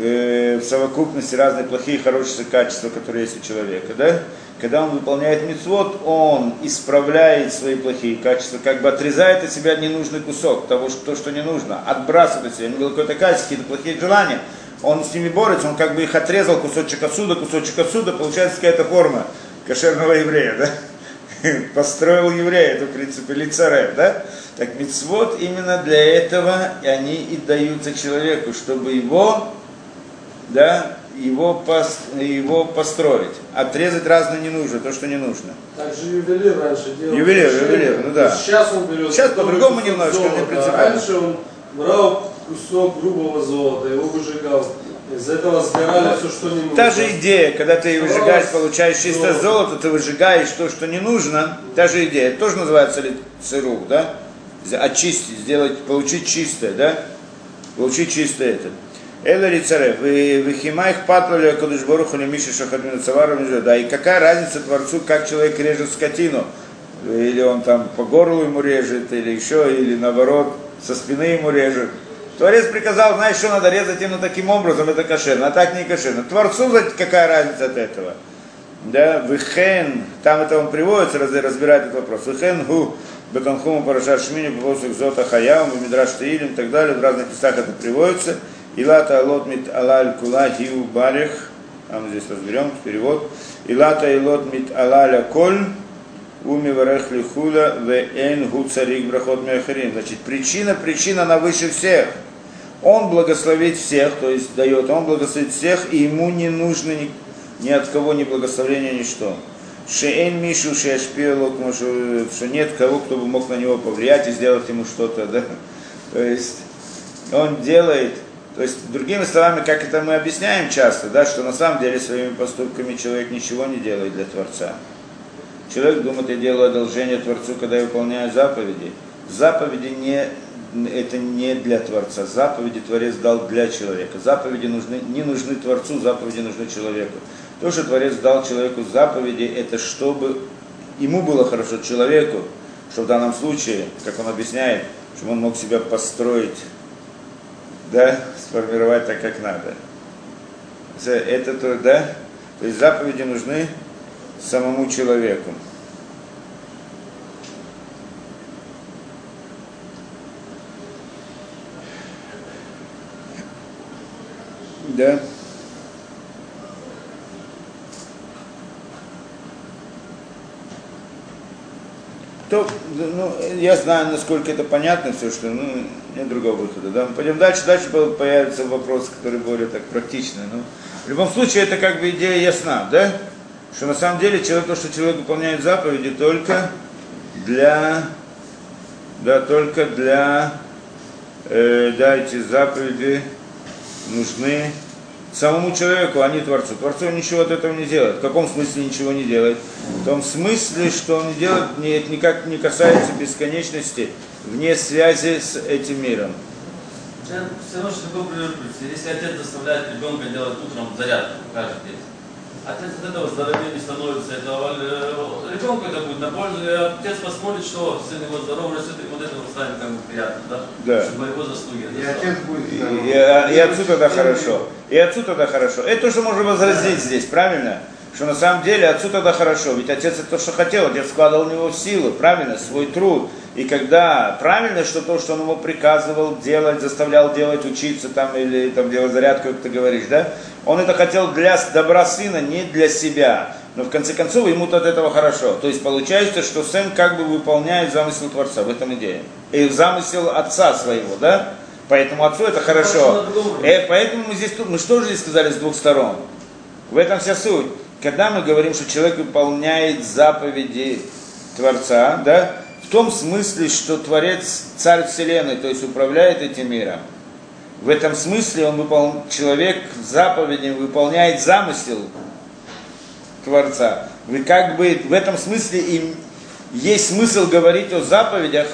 э, в совокупности разные плохие и хорошие качества, которые есть у человека. Да? Когда он выполняет мецвод, он исправляет свои плохие качества, как бы отрезает от себя ненужный кусок того, что, то, что не нужно, отбрасывает от себя. Какие-то плохие желания, он с ними борется, он как бы их отрезал, кусочек отсюда, кусочек отсюда, получается какая-то форма кошерного еврея, да? Построил еврея, это в принципе лицарев, да? Так мецвод именно для этого, и они и даются человеку, чтобы его, да, его, пос, его построить. Отрезать разное не нужно, то, что не нужно. Так же ювелир раньше делал. Ювелир, ювелир, ну да. Сейчас он берет. Сейчас по-другому немножко, не принципиально. Раньше он брал кусок грубого золота, его выжигал. Из этого сгорали все, что не нужно. Та же идея, когда ты выжигаешь, Золото. получаешь чистое золото, ты выжигаешь то, что не нужно. Та же идея, это тоже называется ли цирух, да? Очистить, сделать, получить чистое, да? Получить чистое это. Эла рицарев, выхимаих патлали кадуш боруху миши шахадмину цавару да, и какая разница Творцу, как человек режет скотину, или он там по горлу ему режет, или еще, или наоборот, со спины ему режет. Творец приказал, знаешь, что надо резать именно таким образом, это кошерно, а так не кошерно. Творцу какая разница от этого? Да, вихен, там это он приводится, раз- разбирает этот вопрос. Вихен гу бетанхуму парашат шмини босух зота хаяум, мидраш таилим и так далее, в разных местах это приводится. Илата алот мит алаль кула хиу барих А мы здесь разберем, перевод. Илата илот мит алаля коль, уми варех лихула, ве эн гу царик брахот меахарин. Значит, причина, причина, она выше всех. Он благословит всех, то есть дает, он благословит всех, и ему не нужно ни, ни от кого ни благословения, ничто. Шеэн Мишу Шешпиелок, что нет кого, кто бы мог на него повлиять и сделать ему что-то, да? То есть он делает, то есть другими словами, как это мы объясняем часто, да, что на самом деле своими поступками человек ничего не делает для Творца. Человек думает, я делаю одолжение Творцу, когда я выполняю заповеди. Заповеди не, это не для Творца. Заповеди Творец дал для человека. Заповеди нужны, не нужны Творцу, заповеди нужны человеку. То, что Творец дал человеку заповеди, это чтобы ему было хорошо, человеку, что в данном случае, как он объясняет, чтобы он мог себя построить, да, сформировать так, как надо. Это то, да, то есть заповеди нужны самому человеку. Да. То, ну, я знаю, насколько это понятно все, что ну, нет другого выхода. Да? Пойдем дальше, дальше появятся вопросы, которые более так практичны. Но в любом случае, это как бы идея ясна, да? Что на самом деле человек, то, что человек выполняет заповеди только для, да, только для, э, да, эти заповеди нужны самому человеку, а не Творцу. Творцу ничего от этого не делает. В каком смысле ничего не делает? В том смысле, что он делает, это никак не касается бесконечности вне связи с этим миром. Все равно, что пример Если отец заставляет ребенка делать утром зарядку каждый день, отец от этого здоровее не становится, этого э, ребенку это будет на пользу, и отец посмотрит, что сын его здоров растет, и вот это станет как бы приятно, да? Да. Чтобы его заслуги. И отец будет И, здоров. и, и отцу тогда хорошо. И отцу тогда хорошо. Это тоже можно возразить здесь, правильно? Что на самом деле отцу тогда хорошо. Ведь отец это то, что хотел. Отец вкладывал в него силы, правильно, свой труд. И когда правильно, что то, что он ему приказывал делать, заставлял делать, учиться там или там делать зарядку, как ты говоришь, да, он это хотел для добра сына, не для себя. Но в конце концов ему от этого хорошо. То есть получается, что сын как бы выполняет замысел Творца, в этом идея. И замысел отца своего, да? Поэтому отцу это хорошо. Э, поэтому мы здесь, мы что же здесь сказали с двух сторон? В этом вся суть. Когда мы говорим, что человек выполняет заповеди Творца, да, том смысле, что Творец, Царь Вселенной, то есть управляет этим миром, в этом смысле он выпол... человек заповедями выполняет замысел Творца. Вы как бы в этом смысле им есть смысл говорить о заповедях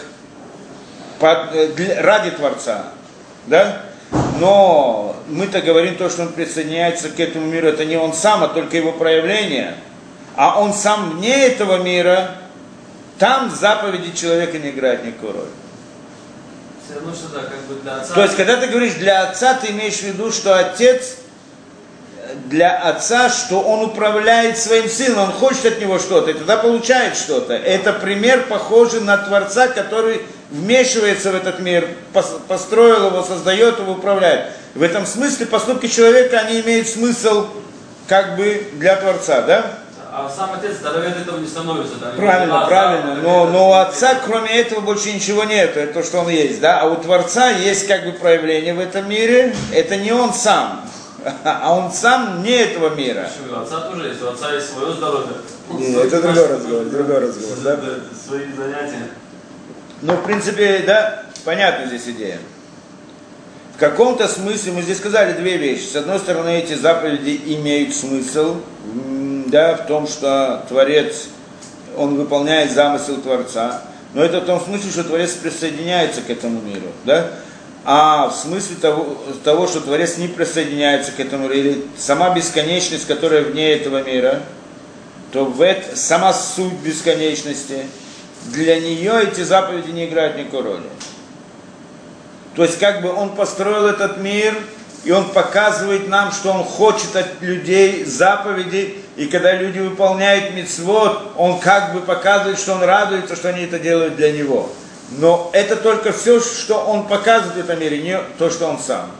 под, э, для- ради Творца. Да? Но мы-то говорим то, что он присоединяется к этому миру, это не он сам, а только его проявление. А он сам вне этого мира, там заповеди человека не играют никакой роли. Все равно, что да, как бы для отца. То есть, когда ты говоришь для отца, ты имеешь в виду, что отец э, для отца, что он управляет своим сыном, он хочет от него что-то, и тогда получает что-то. Это пример, похожий на Творца, который вмешивается в этот мир, пос- построил его, создает его, управляет. В этом смысле поступки человека, они имеют смысл как бы для Творца, да? А сам отец здоровее от этого не становится. Да? Правильно, А, правильно. да, Но, но у отца, кроме этого, больше ничего нет. Это то, что он есть, да? А у Творца есть как бы проявление в этом мире. Это не он сам, а он сам не этого мира. Почему? У отца тоже есть, у отца есть свое здоровье. Не, это другой разговор, другой разговор, да? Свои занятия. Ну, в принципе, да, понятна здесь идея. В каком-то смысле мы здесь сказали две вещи. С одной стороны, эти заповеди имеют смысл, да, в том, что Творец, он выполняет замысел Творца. Но это в том смысле, что Творец присоединяется к этому миру, да? А в смысле того, того, что Творец не присоединяется к этому или сама бесконечность, которая вне этого мира, то в это, сама суть бесконечности, для нее эти заповеди не играют никакой роли. То есть как бы он построил этот мир, и он показывает нам, что он хочет от людей заповеди, и когда люди выполняют мицвод, он как бы показывает, что он радуется, что они это делают для него. Но это только все, что он показывает в этом мире, не то, что он сам.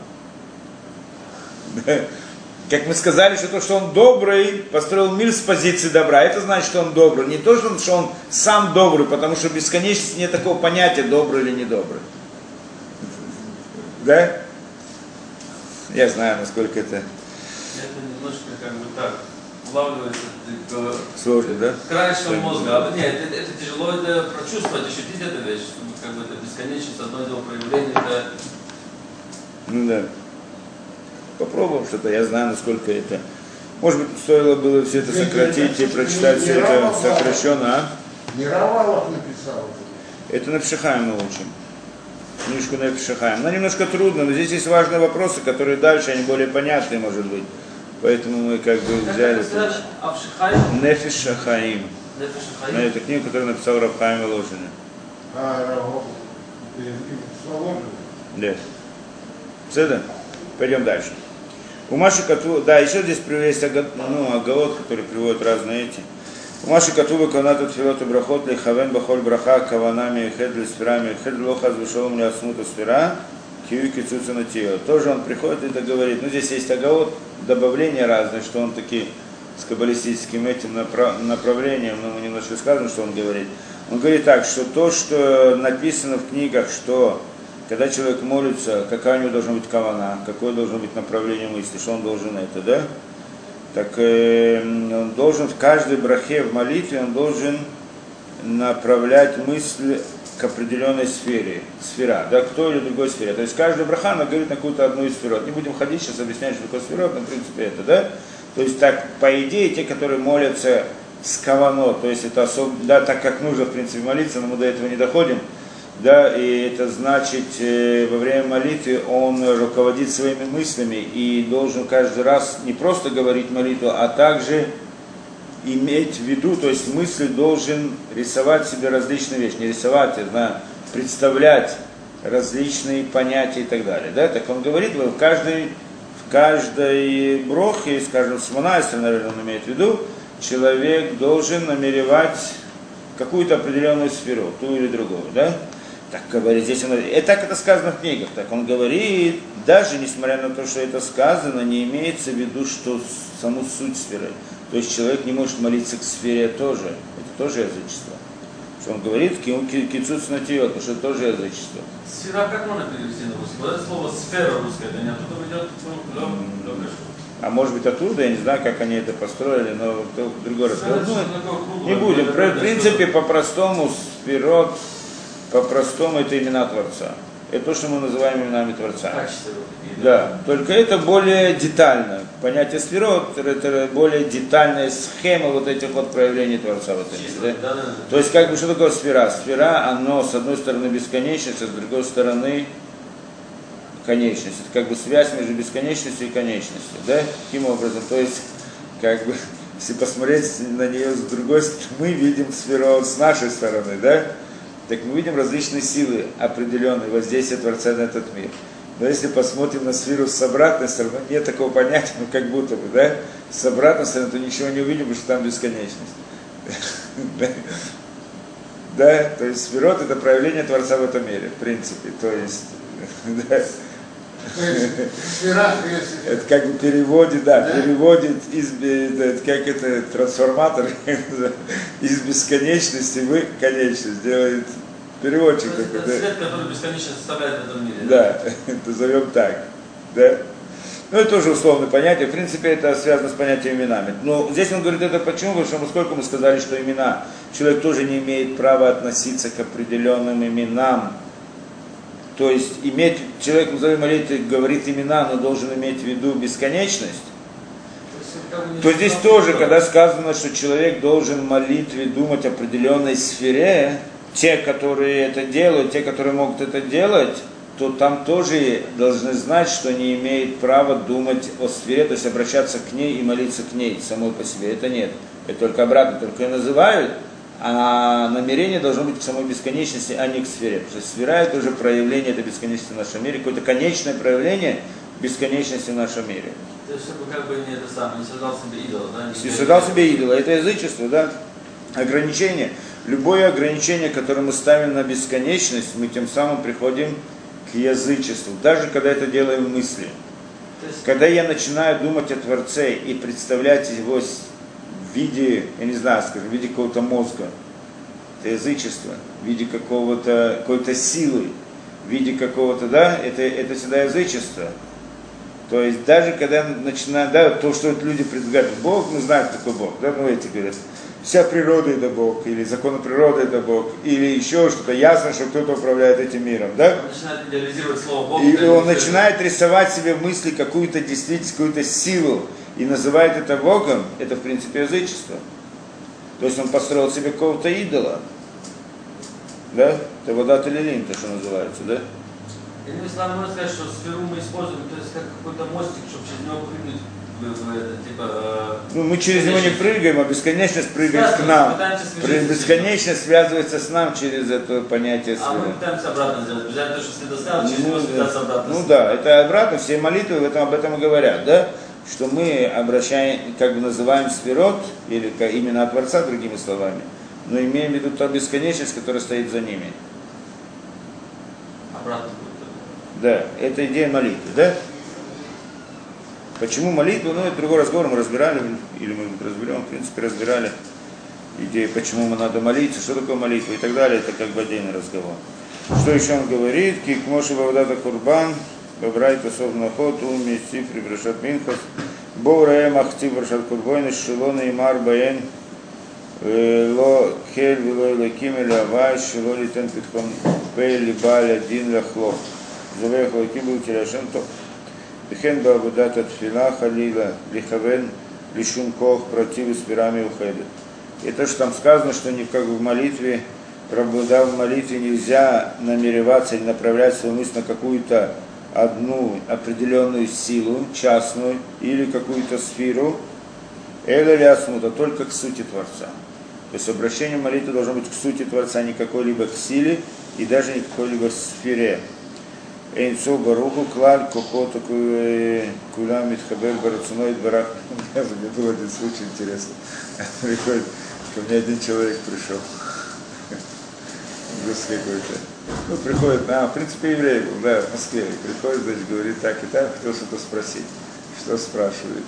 Как мы сказали, что то, что он добрый, построил мир с позиции добра, это значит, что он добрый. Не то, что он, сам добрый, потому что в бесконечности нет такого понятия, добрый или недобрый. Да? Я знаю, насколько это Это немножко как бы так улавливается э, сложно, да? краешком мозга. А, нет, это, это тяжело это прочувствовать, ощутить эту вещь, чтобы как бы это бесконечность, одно дело проявление, это Ну да. Попробуем что-то, я знаю, насколько это. Может быть, стоило было все это сократить и прочитать все это сокращенно, а? Не Равалов написал. Это на Пшихаем мы учим. Книжку на Пшихаем. Но немножко трудно, но здесь есть важные вопросы, которые дальше, они более понятные, может быть. Поэтому мы как бы как взяли Нефиш Шахаим. На эту книгу, которую написал Рабхайм Воложин. А и Соломин. Да. Пойдем дальше. У Маши Кату, да, еще здесь есть ага- ну, оголот, который приводит разные эти. У Маши Катува Канату Тфилоту Брахот ли Хавен Бахоль Браха Каванами Хед ли Сферами Хед Лоха Звешол мне Асмута Сфера Киюй Кицуца на Тио. Тоже он приходит и это говорит. Ну здесь есть оголот, добавления разные, что он таки с каббалистическим этим направ- направлением, но мы немножко сказано, что он говорит. Он говорит так, что то, что написано в книгах, что когда человек молится, какая у него должна быть кавана, какое должно быть направление мысли, что он должен это, да? Так э, он должен в каждой брахе, в молитве, он должен направлять мысль к определенной сфере, сфера, да, к той или другой сфере. То есть каждая браха, она говорит на какую-то одну из сферот. Не будем ходить сейчас объяснять, что такое сферот, но в принципе это, да? То есть так, по идее, те, которые молятся с кавано, то есть это особо, да, так как нужно, в принципе, молиться, но мы до этого не доходим, да, и это значит, э, во время молитвы он руководит своими мыслями и должен каждый раз не просто говорить молитву, а также иметь в виду, то есть мысль должен рисовать себе различные вещи, не рисовать, я знаю, представлять различные понятия и так далее. Да? Так он говорит, в каждой, в каждой брохе, скажем, с монастырем, наверное, он имеет в виду, человек должен намеревать какую-то определенную сферу, ту или другую, да? Так говорит здесь, он, и так это сказано в книгах, так он говорит, даже несмотря на то, что это сказано, не имеется в виду, что саму суть сферы. То есть человек не может молиться к сфере тоже, это тоже язычество. Что он говорит, кицуц на потому что это тоже язычество. Сфера, как можно перевести на русский? Вот это слово сфера русская, это не оттуда идет, ну. А может быть оттуда, я не знаю, как они это построили, но это другой раз. Ну, Не будем. В принципе, по-простому, спирот, по-простому это имена Творца. Это то, что мы называем именами Творца. Вот Да, только это более детально. Понятие сферот, это более детальная схема вот этих вот проявлений Творца в этом мире. Чисто, да? да, да, да. То есть, как бы, что такое сфера? Сфера, оно, с одной стороны, бесконечность, а с другой стороны, конечность. Это как бы связь между бесконечностью и конечностью, да? Таким образом, то есть, как бы, если посмотреть на нее с другой стороны, мы видим сферу с нашей стороны, да? Так мы видим различные силы определенные, воздействия Творца на этот мир. Но если посмотрим на сферу с обратной стороны, нет такого понятия, ну как будто бы, да? С обратной стороны, то ничего не увидим, потому что там бесконечность. Да? Да, то есть сферот это проявление Творца в этом мире, в принципе. То есть, это как бы переводит, да, переводит из, это как это, трансформатор из бесконечности в конечность, делает переводчик такой, это свет, который бесконечно составляет в этом мире. Да, назовем так. Да? Ну, это тоже условное понятие. В принципе, это связано с понятием именами. Но здесь он говорит это почему? Потому что поскольку мы сказали, что имена, человек тоже не имеет права относиться к определенным именам. То есть иметь, человек назовем молитве говорит имена, но должен иметь в виду бесконечность. То То здесь тоже, то. когда сказано, что человек должен молитве думать о определенной сфере, те, которые это делают, те, которые могут это делать, то там тоже должны знать, что не имеет права думать о сфере, то есть обращаться к ней и молиться к ней самой по себе. Это нет. Это только обратно, только ее называют, а намерение должно быть к самой бесконечности, а не к сфере. Потому что сфера это уже проявление этой бесконечности в нашем мире, какое-то конечное проявление бесконечности в нашем мире. То есть, чтобы как бы не это самое, не создал себе идола, да? Не создал себе идола. Это язычество, да? Ограничение. Любое ограничение, которое мы ставим на бесконечность, мы тем самым приходим к язычеству. Даже когда это делаем мысли. То есть, Когда я начинаю думать о Творце и представлять его в виде, я не знаю, скажем, в виде какого-то мозга, это язычество, в виде какого-то, какой-то силы, в виде какого-то, да, это, это всегда язычество. То есть даже когда я начинаю, да, то, что люди предлагают, Бог, мы знаем, такой Бог, да, ну эти говорят, вся природа это Бог, или законы природы это Бог, или еще что-то, ясно, что кто-то управляет этим миром, да? он начинает идеализировать слово Бог. И он начинает рисовать себе в мысли какую-то действительность, какую-то силу и называет это Богом, это в принципе язычество. То есть он построил себе какого-то идола. Да? Это вода Телелин, то, что называется, да? Иными словами, можно сказать, что сферу мы используем, то есть как какой-то мостик, чтобы через него прыгнуть типа... э, Ну, мы через него не прыгаем, а бесконечность прыгает к нам. Бесконечность связывается с нам через это понятие А мы сферы. пытаемся обратно сделать. Взять то, что ты достал, через него Ну, связаться обратно. ну да, это обратно, все молитвы в этом, об этом и говорят, да? Что мы обращаем, как бы называем сферот, или именно от Творца, другими словами, но имеем в виду ту бесконечность, которая стоит за ними. Обратно будет. Да, это идея молитвы, да? Почему молитва? Ну, это другой разговор, мы разбирали, или мы разберем, в принципе, разбирали идею, почему мы надо молиться, что такое молитва и так далее, это как бы отдельный разговор. Что еще он говорит? Кик Моше Бавдата Курбан, Бабрайта Совнахот, Уми, Цифри, Брашат Минхас, Боурая Махти, Брашат Курбойны, Шилона и Марбаен, э, Ло Хель, Вилой Лаким, Лава, Шилоли Тенпитхон, Пейли, Баля, Дин, Лахло, Завех Лакибу, Кирашен, Тох. Дехен Бабудат от Фила, Халила, Лихавен, Лишун Против, Спирами, Ухайда. И то, что там сказано, что никак в молитве, да, в молитве нельзя намереваться или направлять свою мысль на какую-то одну определенную силу, частную, или какую-то сферу, Эля или Асмута, только к сути Творца. То есть обращение молитвы должно быть к сути Творца, не какой-либо к силе и даже не какой-либо сфере. Эйнцо Баруху Клаль Кохота Куля Митхабер Барацуной Барах. У меня был один случай интересный. Приходит, ко мне один человек пришел. Русский какой-то. Ну, приходит, а, в принципе, еврей был, да, в Москве. Приходит, значит, говорит, так и так, хотел что-то спросить. Что спрашивает?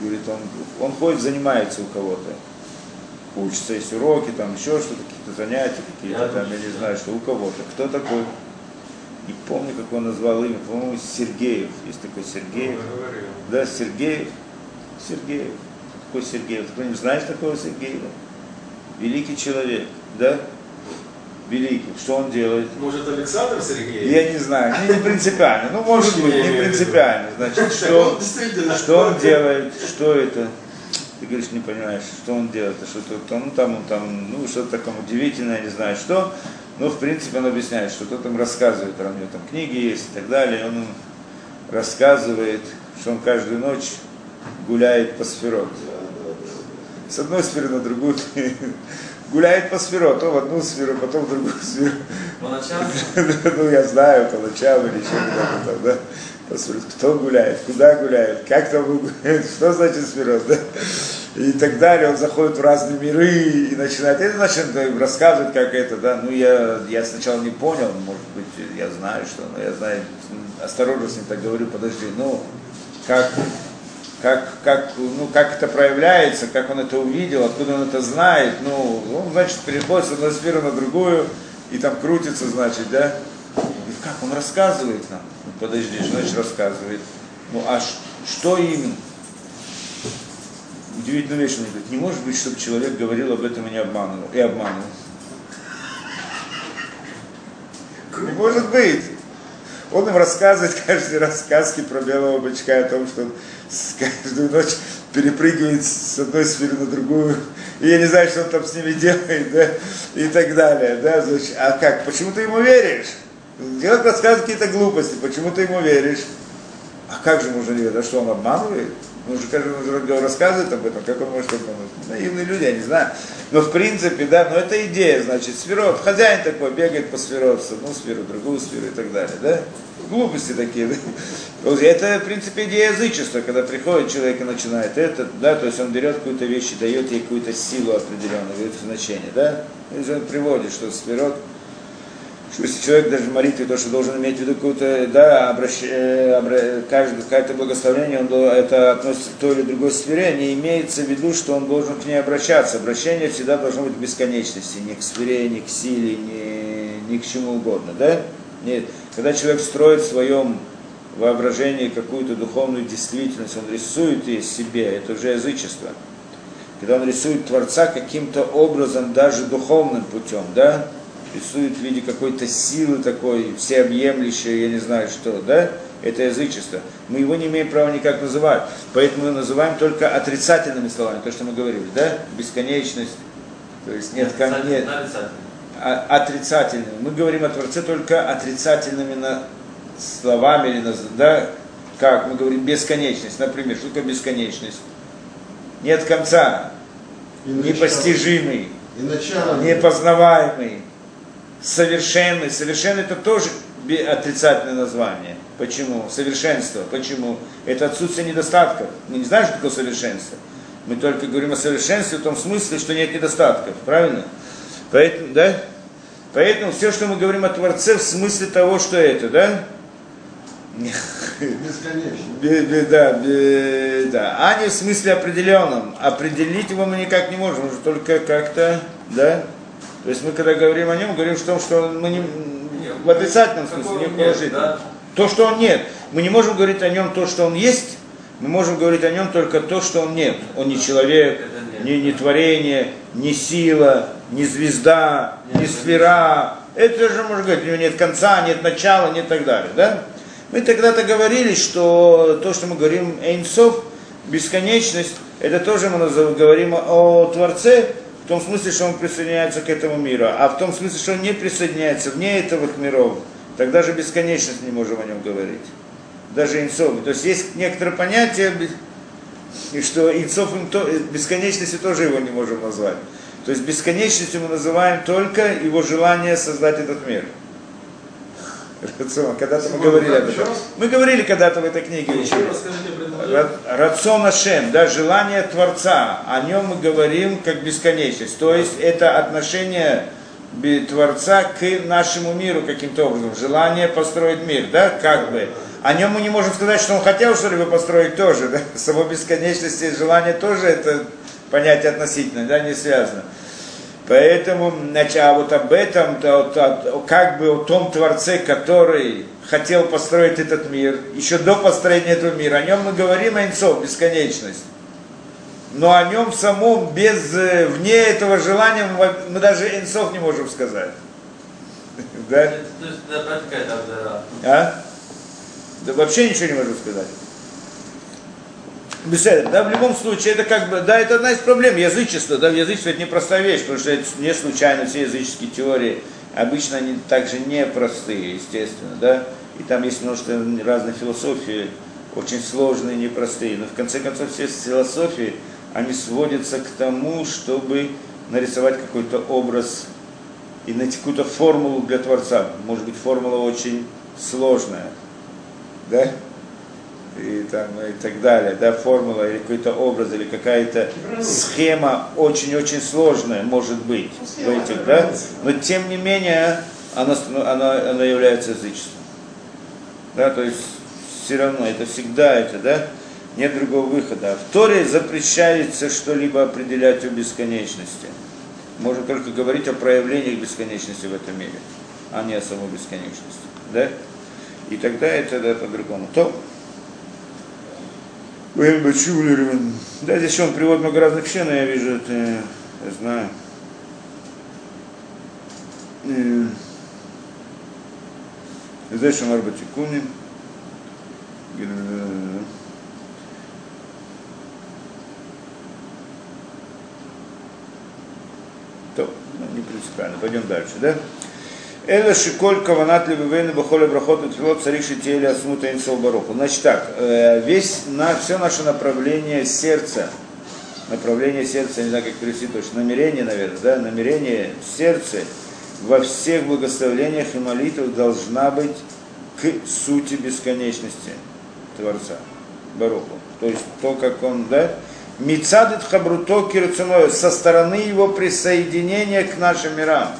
Говорит, он, он ходит, занимается у кого-то. Учится, есть уроки, там еще что-то, какие-то занятия, какие-то там, я не знаю, что у кого-то. Кто такой? Не помню, как он назвал имя, по-моему, Сергеев. Есть такой Сергеев. Говорил. Да, Сергеев. Сергеев. Какой Сергеев? Ты кто-нибудь знаешь такого Сергеева? Великий человек, да? Великий. Что он делает? Может, Александр Сергеевич? Я не знаю, не, не принципиально. Ну, может быть, не принципиально. Значит, что, что он делает, что это? Ты говоришь, не понимаешь, что он делает, а что-то там, ну, там, там, ну, что-то такое удивительное, не знаю что. Но, в принципе, он объясняет, что кто-то им рассказывает, там, у него там книги есть и так далее. Он рассказывает, что он каждую ночь гуляет по сферот. С одной сферы на другую. Гуляет по сферот, то в одну сферу, потом в другую сферу. По ночам Ну, я знаю, по ночам или куда-то там, да. Кто гуляет, куда гуляет, как там гуляет, что значит сферот, да. И так далее, он заходит в разные миры и начинает, это значит, рассказывать, как это, да. Ну, я, я сначала не понял, может быть, я знаю, что, но я знаю, осторожно с ним так говорю, подожди, ну, как, как, как, ну, как это проявляется, как он это увидел, откуда он это знает, ну, он, значит, переходит с одной сферы на другую, и там крутится, значит, да? И как, он рассказывает нам? Ну, подожди, значит рассказывает? Ну, а что именно? Удивительная вещь, он говорит, не может быть, чтобы человек говорил об этом и не обманывал, и обманывал. Не может быть. Он им рассказывает каждый раз сказки про белого бычка о том, что каждую ночь перепрыгивает с одной сферы на другую. И я не знаю, что он там с ними делает, да, и так далее. Да? Значит, а как? Почему ты ему веришь? Человек рассказывает какие-то глупости, почему ты ему веришь? А как же можно верить? А что, он обманывает? Он же каждый раз рассказывает об этом, как он может обмануть? Наивные люди, я не знаю. Но в принципе, да, но это идея, значит, сферот. Хозяин такой бегает по сферот, с одну сферу, другую сферу и так далее, да? Глупости такие, Это, в принципе, идея язычества, когда приходит человек и начинает это, да, то есть он берет какую-то вещь и дает ей какую-то силу определенную, дает значение, да? И он приводит, что сферот, что если человек даже в молитве, то, что должен иметь в виду какое-то, да, обращ... э, обра... какое-то благословение, он это относится к той или другой сфере, не имеется в виду, что он должен к ней обращаться. Обращение всегда должно быть к бесконечности, не к сфере, не к силе, не, не к чему угодно, да? Нет. Когда человек строит в своем воображении какую-то духовную действительность, он рисует ее себе, это уже язычество. Когда он рисует Творца каким-то образом, даже духовным путем, да, рисует в виде какой-то силы такой, всеобъемлющей, я не знаю что, да, это язычество. Мы его не имеем права никак называть. Поэтому мы называем только отрицательными словами, то, что мы говорили, да, бесконечность, то есть нет, кон- нет, а- отрицательными. Мы говорим о Творце только отрицательными словами, или да, как мы говорим бесконечность, например, что такое бесконечность? Нет конца, И непостижимый, И начало. непознаваемый, совершенный. Совершенный это тоже отрицательное название. Почему? Совершенство. Почему? Это отсутствие недостатков. Мы не знаем, что такое совершенство. Мы только говорим о совершенстве в том смысле, что нет недостатков. Правильно? Поэтому, да? Поэтому все, что мы говорим о Творце, в смысле того, что это, да? Бесконечно. Бе- бе- да, да, а не в смысле определенном. Определить его мы никак не можем, уже только как-то, да. То есть мы когда говорим о нем, говорим в том, что мы не, в отрицательном смысле, не в положительном. Да? То, что он нет. Мы не можем говорить о нем то, что он есть, мы можем говорить о нем только то, что он нет. Он не человек, не, не творение, не сила, не звезда, не сфера. Это же можно говорить, у него нет конца, нет начала, нет так далее. Да? Мы тогда-то говорили, что то, что мы говорим Эйнсов, бесконечность, это тоже мы говорим о Творце, в том смысле, что он присоединяется к этому миру, а в том смысле, что он не присоединяется вне этого миров, тогда же бесконечность не можем о нем говорить. Даже Инсов. То есть есть некоторые понятия, бе- и что то, э, бесконечностью тоже его не можем назвать. То есть бесконечностью мы называем только его желание создать этот мир. Рацион. Когда-то мы говорили об этом. Мы говорили когда-то в этой книге. Рацион Ашем, да, желание Творца, о нем мы говорим как бесконечность. То есть это отношение Творца к нашему миру каким-то образом, желание построить мир, да, как бы. О нем мы не можем сказать, что он хотел что-либо построить тоже, да, само бесконечность и желание тоже это понятие относительное, да, не связано. Поэтому, значит, а вот об этом, да, вот о- как бы о том Творце, который хотел построить этот мир, еще до построения этого мира, о нем мы говорим Айнцов, бесконечность. Но о нем самом, без, э, вне этого желания, мы, мы даже Энсов не можем сказать. Да? То есть, да. А? Да вообще ничего не можем сказать. Беседа, да, в любом случае, это как бы, да, это одна из проблем язычества, да, в язычестве это непростая вещь, потому что это не случайно все языческие теории, обычно они также непростые, естественно, да, и там есть множество разных философий, очень сложные, непростые, но в конце концов все философии, они сводятся к тому, чтобы нарисовать какой-то образ и найти какую-то формулу для Творца. Может быть, формула очень сложная, да? И, там, и так далее, да, формула или какой-то образ, или какая-то схема очень-очень сложная, может быть, в этих, да? Но тем не менее, она, она, она является язычеством. Да, то есть все равно, это всегда это, да? Нет другого выхода. А в Торе запрещается что-либо определять о бесконечности. Можно только говорить о проявлениях бесконечности в этом мире, а не о самой бесконечности. Да? И тогда это да, по-другому. То. Да, здесь он приводит много разных вещей, я вижу это, я знаю. Э, Здесь он Арбатикунин. То, ну, не принципиально. Пойдем дальше, да? Эла шиколь каванат левивейну бахоля брахот и тфилот царих шители асмута инсол баруху. Значит так, э, весь, на, все наше направление сердца, направление сердца, не знаю, как перевести точно, намерение, наверное, да, намерение сердца во всех благословлениях и молитвах должна быть к сути бесконечности Творца, Баруху. То есть то, как он, да, Мицадит хабруто кирцуной, со стороны его присоединения к нашим мирам.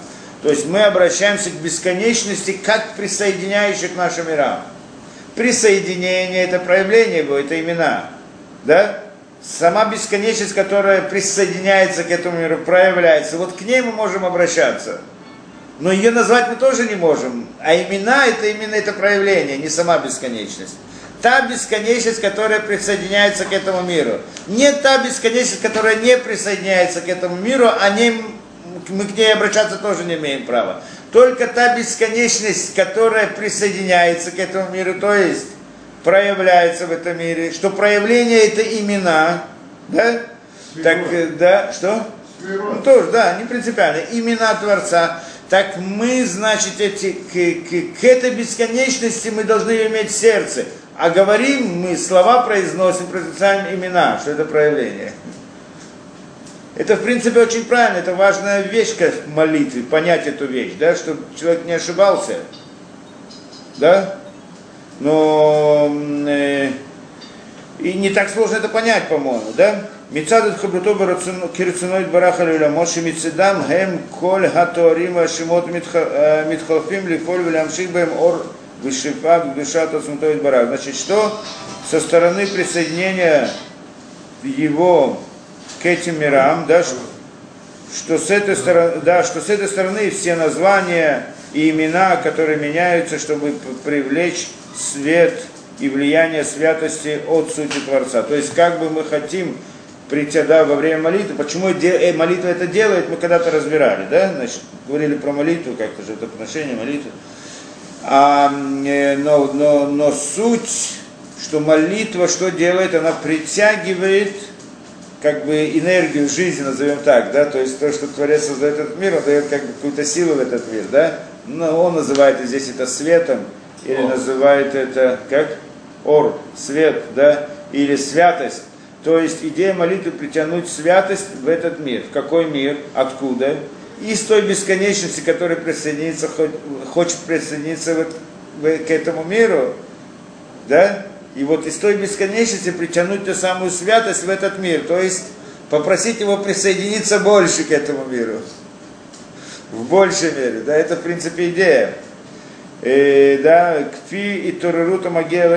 То есть мы обращаемся к бесконечности, как присоединяющих к нашим мирам. Присоединение – это проявление его, это имена. Да? Сама бесконечность, которая присоединяется к этому миру, проявляется. Вот к ней мы можем обращаться. Но ее назвать мы тоже не можем. А имена это именно это проявление, не сама бесконечность. Та бесконечность, которая присоединяется к этому миру. Не та бесконечность, которая не присоединяется к этому миру, а не, мы к ней обращаться тоже не имеем права. Только та бесконечность, которая присоединяется к этому миру, то есть проявляется в этом мире, что проявление это имена, да? Так, э, да, что? Ну, тоже, да, не принципиально. Имена Творца. Так мы, значит, эти, к, к, к этой бесконечности мы должны иметь сердце. А говорим мы, слова произносим, произносим имена, что это проявление. Это, в принципе, очень правильно, это важная вещь в молитве, понять эту вещь, да, чтобы человек не ошибался, да, но э, и не так сложно это понять, по-моему, да. Мецадат хабруто кирценоид бараха люля моши мецедам хем коль хатуарим ашимот э, митхалфим лифоль вилямших бэм ор вышипак душа тосмутоид барах. Значит, что со стороны присоединения его к этим мирам, да, что, с этой стороны, да, что с этой стороны все названия и имена, которые меняются, чтобы привлечь свет и влияние святости от сути Творца. То есть как бы мы хотим прийти да, во время молитвы. Почему э, молитва это делает, мы когда-то разбирали, да, значит, говорили про молитву, как-то же это отношение молитвы. А, э, но, но, но суть, что молитва что делает, она притягивает как бы энергию жизни, назовем так, да, то есть то, что Творец создает этот мир, он дает как бы какую-то силу в этот мир, да, но он называет здесь это светом, или называет это как ор, свет, да, или святость. То есть идея молитвы притянуть святость в этот мир. В какой мир? Откуда? Из той бесконечности, которая присоединится, хочет присоединиться вот, к этому миру, да? И вот из той бесконечности притянуть ту самую святость в этот мир. То есть попросить его присоединиться больше к этому миру. В большей мере. Да, это в принципе идея. Э, да, кфи и турурута магия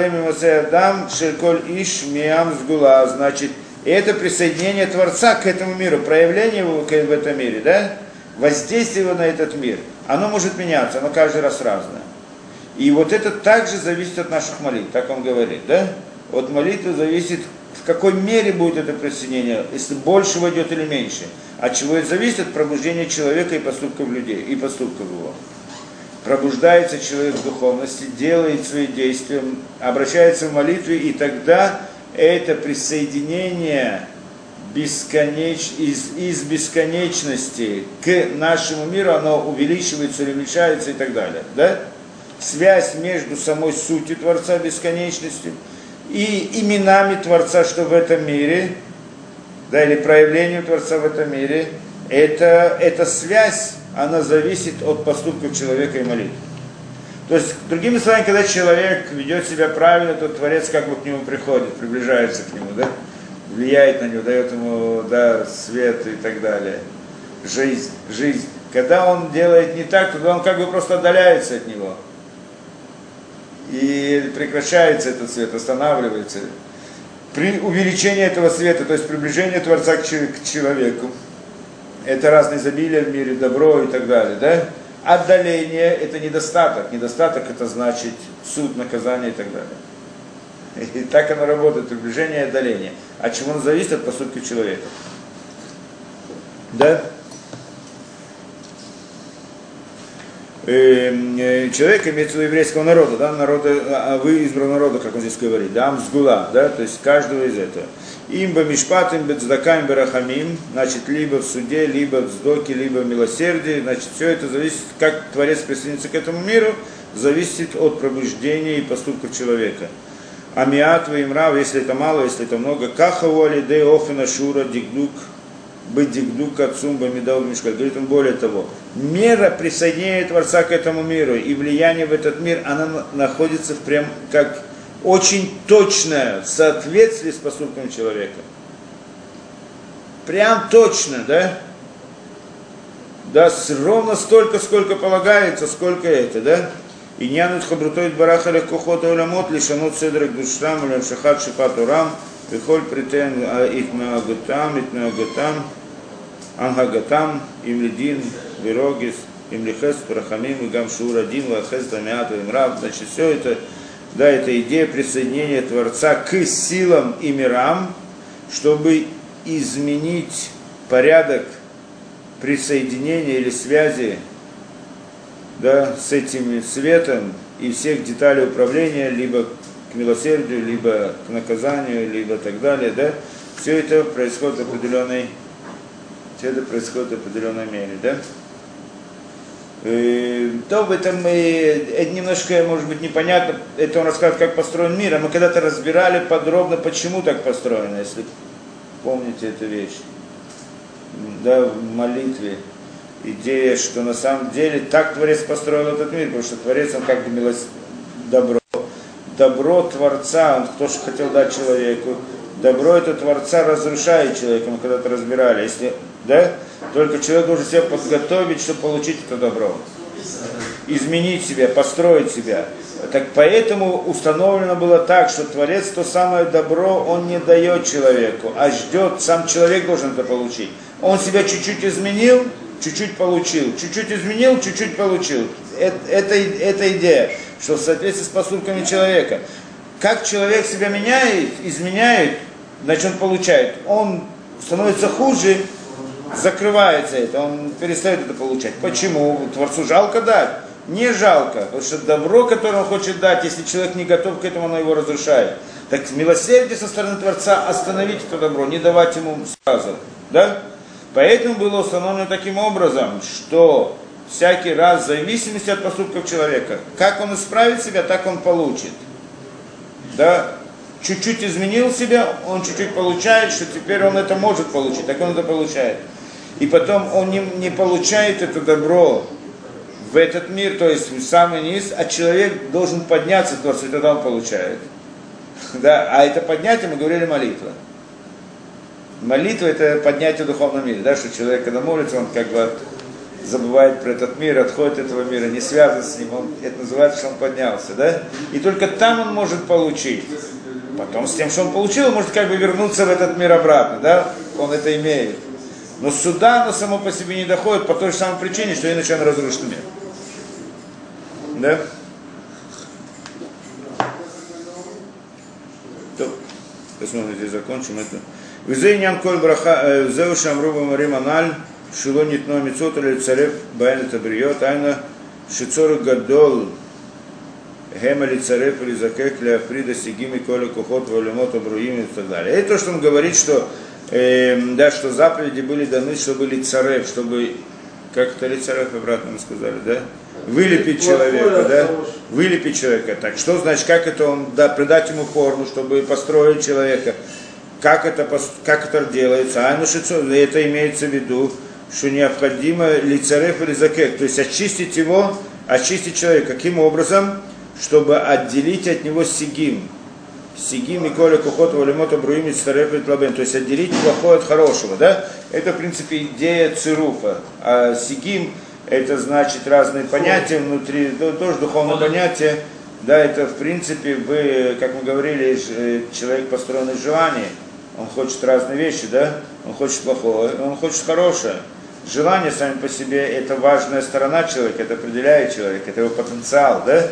шельколь иш миам сгула. Значит, это присоединение Творца к этому миру, проявление его в этом мире, да? Воздействие его на этот мир. Оно может меняться, оно каждый раз разное. И вот это также зависит от наших молитв, так он говорит, да? От молитвы зависит, в какой мере будет это присоединение, если больше войдет или меньше. От чего это зависит? От пробуждения человека и поступков людей, и поступков его пробуждается человек в духовности, делает свои действия, обращается в молитве, и тогда это присоединение бесконеч... из, из бесконечности к нашему миру, оно увеличивается, уменьшается и так далее. Да? Связь между самой сутью Творца бесконечностью и именами Творца, что в этом мире, да, или проявлением Творца в этом мире, это, это связь она зависит от поступков человека и молитвы. То есть, другими словами, когда человек ведет себя правильно, то Творец как бы к нему приходит, приближается к нему, да? влияет на него, дает ему да, свет и так далее. Жизнь, жизнь. Когда он делает не так, то он как бы просто отдаляется от него. И прекращается этот свет, останавливается. При увеличении этого света, то есть приближение Творца к человеку, это разные изобилия в мире, добро и так далее, да? Отдаление – это недостаток. Недостаток – это значит суд, наказание и так далее. И так оно работает, приближение и отдаление. От чего оно зависит? От поступки человека. Да? Эм, э, человек имеется в еврейского народа, да, народа, а, а вы избранного народа, как он здесь говорит, да, амсгула, да, то есть каждого из этого. Имба мишпатим бецдакаем барахамим, значит, либо в суде, либо в сдоке, либо в милосердии, значит, все это зависит, как Творец присоединится к этому миру, зависит от пробуждения и поступков человека. Амиат имрав, если это мало, если это много, кахавуали де офина шура дигдук, бедигдук отцумба медал мишкаль. Говорит он более того, мера присоединения Творца к этому миру и влияние в этот мир, она находится в прям как очень точное соответствие с поступком человека. Прям точно, да? да, ровно столько, сколько полагается, сколько это, да? И нянут хабрутоид бараха легкохота уламот, лишанут седрак душрам, улям шахат шипат урам, вихоль претен а, их меагатам, их меагатам, ангагатам, им лидин, вирогис, им лихес, парахамим, и гам шур один, вахес, дамиату, им раб. Значит, все это, да, это идея присоединения Творца к силам и мирам, чтобы изменить порядок присоединения или связи да, с этим светом и всех деталей управления, либо к милосердию, либо к наказанию, либо так далее, да, все это происходит в определенной, все это происходит в определенной мере, да. Э, То в этом э, это немножко, может быть, непонятно, это он рассказывает, как построен мир, а мы когда-то разбирали подробно, почему так построено, если помните эту вещь, да, в молитве, идея, что на самом деле так Творец построил этот мир, потому что Творец, он как бы милос... добро. Добро Творца, он то, что хотел дать человеку. Добро это Творца разрушает человека, мы когда-то разбирали. Если, да, только человек должен себя подготовить, чтобы получить это добро. Изменить себя, построить себя. Так поэтому установлено было так, что Творец то самое добро он не дает человеку, а ждет, сам человек должен это получить. Он себя чуть-чуть изменил, чуть-чуть получил, чуть-чуть изменил, чуть-чуть получил. Это, это, это идея, что в соответствии с поступками человека. Как человек себя меняет, изменяет, значит он получает. Он становится хуже, закрывается это, он перестает это получать. Почему? Творцу жалко дать? Не жалко, потому что добро, которое он хочет дать, если человек не готов к этому, оно его разрушает. Так милосердие со стороны Творца остановить это добро, не давать ему сразу. Да? Поэтому было установлено таким образом, что всякий раз в зависимости от поступков человека, как он исправит себя, так он получит. Да? Чуть-чуть изменил себя, он чуть-чуть получает, что теперь он это может получить, так он это получает. И потом он не, не получает это добро в этот мир, то есть в самый низ, а человек должен подняться туда, и тогда он получает. Да? А это поднятие, мы говорили, молитва. Молитва это поднятие в духовном мире, да, что человек, когда молится, он как бы забывает про этот мир, отходит от этого мира, не связан с ним, он, это называется, что он поднялся, да? И только там он может получить. Потом с тем, что он получил, может как бы вернуться в этот мир обратно, да? Он это имеет. Но сюда оно само по себе не доходит по той же самой причине, что иначе он разрушит мир. Да? То, посмотрим, здесь закончим это. Визейнян коль браха, зеу шамруба марим аналь, шило или царев байн это айна шицор гадол, гема ли царев или закек ли африда сигими коля кухот валимот обруим и так далее. Это то, что он говорит, что, э, да, что заповеди были даны, чтобы были царев, чтобы, как это ли царев обратно мы сказали, да? Вылепить человека, да? Вылепить человека. Так что значит, как это он, да, придать ему форму, чтобы построить человека? Как это, как это делается? А ну шицо, это имеется в виду, что необходимо лицарев или закек, то есть очистить его, очистить человека. Каким образом? Чтобы отделить от него сигим. Сигим и коля кухот валимота бруим и царев и тлабен. То есть отделить плохое от хорошего, да? Это, в принципе, идея цируфа. А сигим это значит разные понятия внутри, то- тоже духовное понятие. Да, это в принципе, вы, как мы говорили, э, человек построен из желаний. Он хочет разные вещи, да? Он хочет плохое, он хочет хорошее. Желание сами по себе это важная сторона человека, это определяет человека, это его потенциал, да?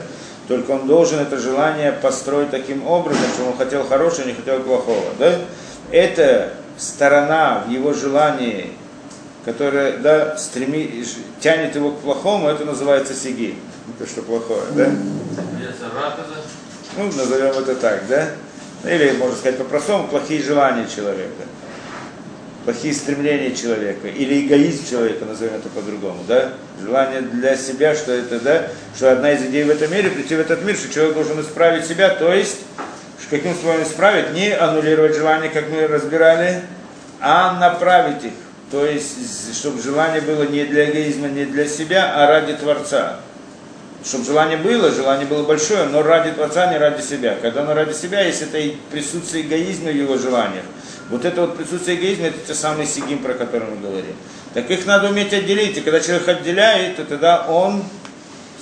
Только он должен это желание построить таким образом, чтобы он хотел хорошего, не хотел плохого, да? Это сторона в его желании, которая, да, стреми, тянет его к плохому, это называется сиги. Это что плохое, да? Ну, назовем это так, да? Или, можно сказать по-простому, плохие желания человека. Плохие стремления человека. Или эгоизм человека, назовем это по-другому, да? Желание для себя, что это, да? Что одна из идей в этом мире, прийти в этот мир, что человек должен исправить себя, то есть, каким способом исправить? Не аннулировать желания, как мы разбирали, а направить их. То есть, чтобы желание было не для эгоизма, не для себя, а ради Творца чтобы желание было, желание было большое, но ради Творца, не ради себя. Когда оно ради себя, если это и присутствие эгоизма в его желаниях, Вот это вот присутствие эгоизма, это те самые сигим, про которые мы говорим. Так их надо уметь отделить, и когда человек отделяет, то тогда он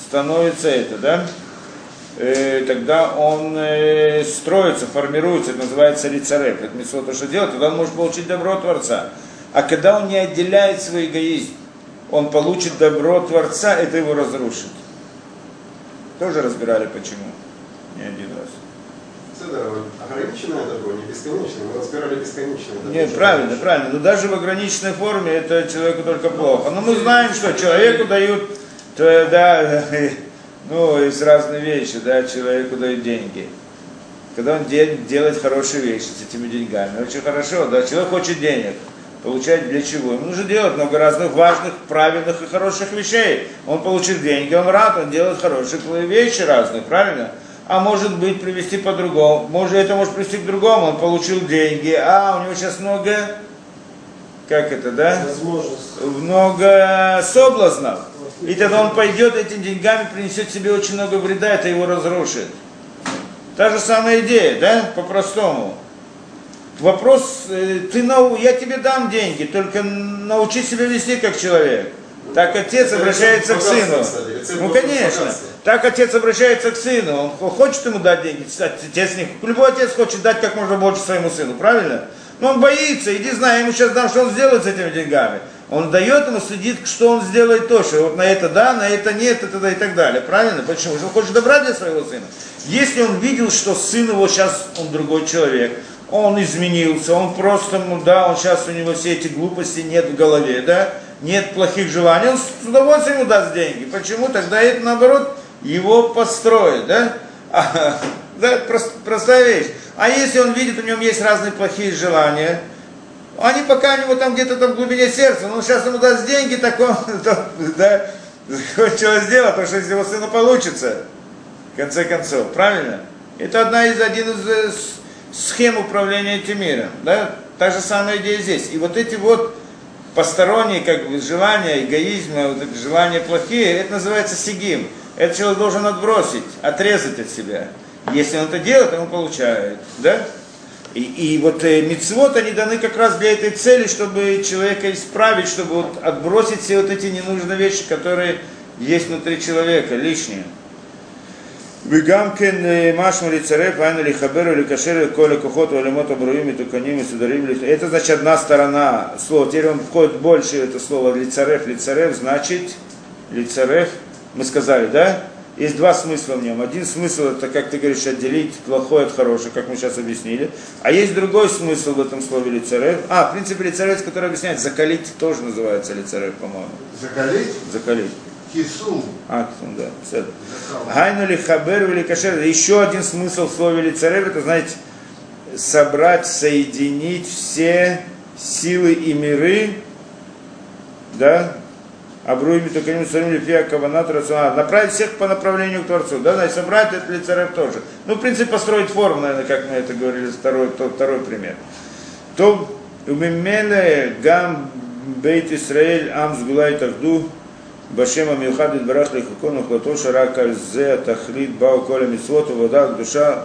становится это, да? Э, тогда он э, строится, формируется, это называется лицарев, это митцвот, то, что делает, тогда он может получить добро Творца. А когда он не отделяет свой эгоизм, он получит добро Творца, это его разрушит. Тоже разбирали почему. Не один Это ограниченное добро, не бесконечное. Мы разбирали бесконечное добро. Нет, правильно, правильно. Но даже в ограниченной форме это человеку только плохо. Но мы знаем, что человеку дают, да, ну, есть разные вещи, да, человеку дают деньги. Когда он де- делает хорошие вещи с этими деньгами, очень хорошо, да, человек хочет денег. Получать для чего? Ему нужно делать много разных важных, правильных и хороших вещей. Он получит деньги, он рад, он делает хорошие вещи разные, правильно? А может быть привести по-другому. Может, это может привести к другому. Он получил деньги, а у него сейчас много, как это, да? Много соблазнов. И тогда он пойдет этими деньгами, принесет себе очень много вреда, это его разрушит. Та же самая идея, да, по-простому. Вопрос, э, ты нау, я тебе дам деньги, только научи себя вести как человек. Так отец Это обращается к сыну. Ну конечно. Так отец обращается к сыну. Он хочет ему дать деньги. Отец не, любой отец хочет дать как можно больше своему сыну, правильно? Но он боится, иди знай, ему сейчас дам, что он сделает с этими деньгами. Он дает ему, следит, что он сделает то, что вот на это да, на это нет, и т.д. и так далее. Правильно? Почему? Потому что он хочет добра для своего сына. Если он видел, что сын его сейчас, он другой человек, он изменился, он просто, ну да, он сейчас у него все эти глупости нет в голове, да, нет плохих желаний, он с удовольствием даст деньги. Почему? Тогда это наоборот его построит, да? А, да, прост- простая вещь. А если он видит, у него есть разные плохие желания, они пока у него там где-то там в глубине сердца, ну сейчас ему даст деньги, так он, да, кончилось дело, потому что из его сына получится, в конце концов, правильно? Это одна из, один из э, схем управления этим миром, да? Та же самая идея здесь. И вот эти вот посторонние как бы желания, эгоизма, вот эти желания плохие, это называется сигим. Это человек должен отбросить, отрезать от себя. Если он это делает, он получает, да? И, и вот э, мицвод, они даны как раз для этой цели, чтобы человека исправить, чтобы вот отбросить все вот эти ненужные вещи, которые есть внутри человека, лишние. וגם כן אה, משמע לצרף, היינו לחבר ולקשר את כל הכוחות והעולמות הברואים, מתוקנים, מסודרים. לת- Это значит одна сторона слова. Теперь он входит больше это слово лицарев. Лицарев значит лицарев. Мы сказали, да? Есть два смысла в нем. Один смысл это, как ты говоришь, отделить плохое от хорошего, как мы сейчас объяснили. А есть другой смысл в этом слове лицарев. А, в принципе, лицарев, который объясняет, закалить тоже называется лицарев, по-моему. Закалить? Закалить. Кисум. А, да, все. Гайну ли хабер или кашер. Еще один смысл в слове лицарев, это, знаете, собрать, соединить все силы и миры, да, Абруими Туканим Сарим Лифия Каванат Рационал. Направить всех по направлению к Творцу. Да, значит, собрать это лицарев тоже. Ну, в принципе, построить форму, наверное, как мы это говорили, второй, то, второй пример. То умемеле гам бейт Исраэль ам сгулай тахду בשם המיוחד יתברך לחוקון החלטו שרק על זה התכלית באו כל המצוות ובודה душа.